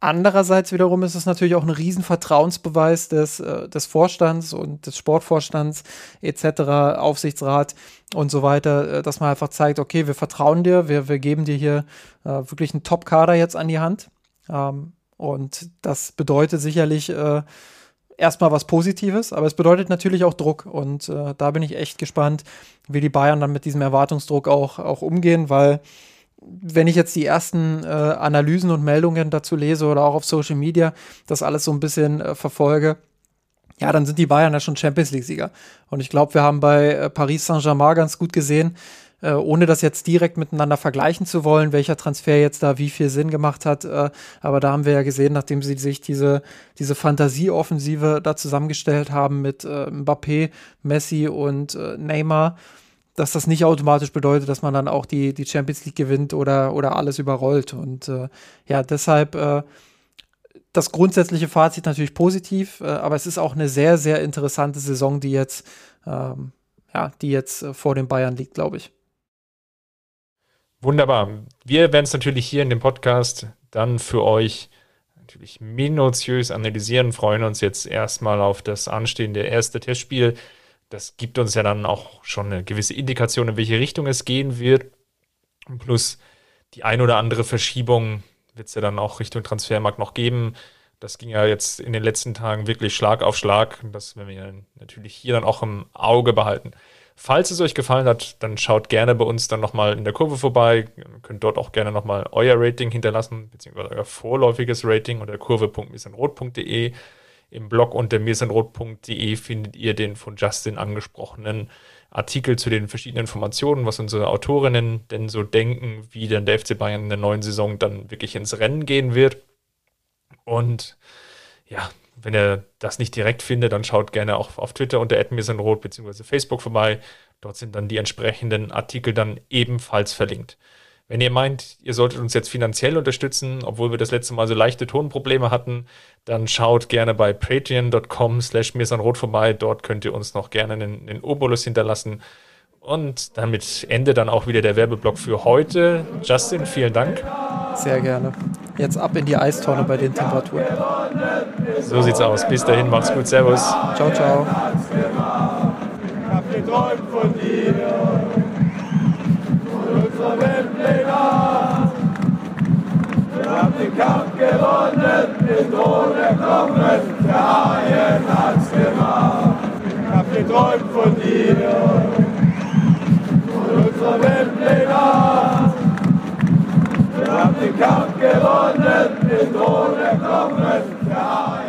Andererseits wiederum ist es natürlich auch ein Riesenvertrauensbeweis des, äh, des Vorstands und des Sportvorstands etc., Aufsichtsrat und so weiter, äh, dass man einfach zeigt, okay, wir vertrauen dir, wir, wir geben dir hier äh, wirklich einen Top-Kader jetzt an die Hand. Ähm, und das bedeutet sicherlich äh, erstmal was Positives, aber es bedeutet natürlich auch Druck. Und äh, da bin ich echt gespannt, wie die Bayern dann mit diesem Erwartungsdruck auch, auch umgehen, weil wenn ich jetzt die ersten äh, Analysen und Meldungen dazu lese oder auch auf Social Media das alles so ein bisschen äh, verfolge, ja, dann sind die Bayern ja schon Champions League-Sieger. Und ich glaube, wir haben bei äh, Paris Saint-Germain ganz gut gesehen, äh, ohne das jetzt direkt miteinander vergleichen zu wollen, welcher Transfer jetzt da wie viel Sinn gemacht hat. Äh, aber da haben wir ja gesehen, nachdem sie sich diese, diese Fantasieoffensive da zusammengestellt haben mit äh, Mbappé, Messi und Neymar, dass das nicht automatisch bedeutet, dass man dann auch die, die Champions League gewinnt oder, oder alles überrollt. Und äh, ja, deshalb äh, das grundsätzliche Fazit natürlich positiv, äh, aber es ist auch eine sehr, sehr interessante Saison, die jetzt, ähm, ja, die jetzt äh, vor den Bayern liegt, glaube ich. Wunderbar. Wir werden es natürlich hier in dem Podcast dann für euch natürlich minutiös analysieren, freuen uns jetzt erstmal auf das anstehende erste Testspiel das gibt uns ja dann auch schon eine gewisse Indikation, in welche Richtung es gehen wird. Plus die ein oder andere Verschiebung wird es ja dann auch Richtung Transfermarkt noch geben. Das ging ja jetzt in den letzten Tagen wirklich Schlag auf Schlag. Das werden wir natürlich hier dann auch im Auge behalten. Falls es euch gefallen hat, dann schaut gerne bei uns dann nochmal in der Kurve vorbei. Ihr könnt dort auch gerne nochmal euer Rating hinterlassen, beziehungsweise euer vorläufiges Rating unter kurve.missenrot.de. Im Blog unter mirsenrot.de findet ihr den von Justin angesprochenen Artikel zu den verschiedenen Informationen, was unsere Autorinnen denn so denken, wie dann der FC Bayern in der neuen Saison dann wirklich ins Rennen gehen wird. Und ja, wenn ihr das nicht direkt findet, dann schaut gerne auch auf Twitter unter @mirsenrot bzw. Facebook vorbei. Dort sind dann die entsprechenden Artikel dann ebenfalls verlinkt. Wenn ihr meint, ihr solltet uns jetzt finanziell unterstützen, obwohl wir das letzte Mal so leichte Tonprobleme hatten, dann schaut gerne bei patreon.com slash mirsanrot vorbei. Dort könnt ihr uns noch gerne einen, einen Obolus hinterlassen. Und damit Ende dann auch wieder der Werbeblock für heute. Justin, vielen Dank. Sehr gerne. Jetzt ab in die Eistonne bei den Temperaturen. So sieht's aus. Bis dahin, macht's gut. Servus. Ciao, ciao. gewonnen, nicht ohne Knochen, der Haien hat's gemacht. Ich hab geträumt von dir. Und unserer Welt den Wir haben den Kampf gewonnen, nicht ohne Knochen, der Haien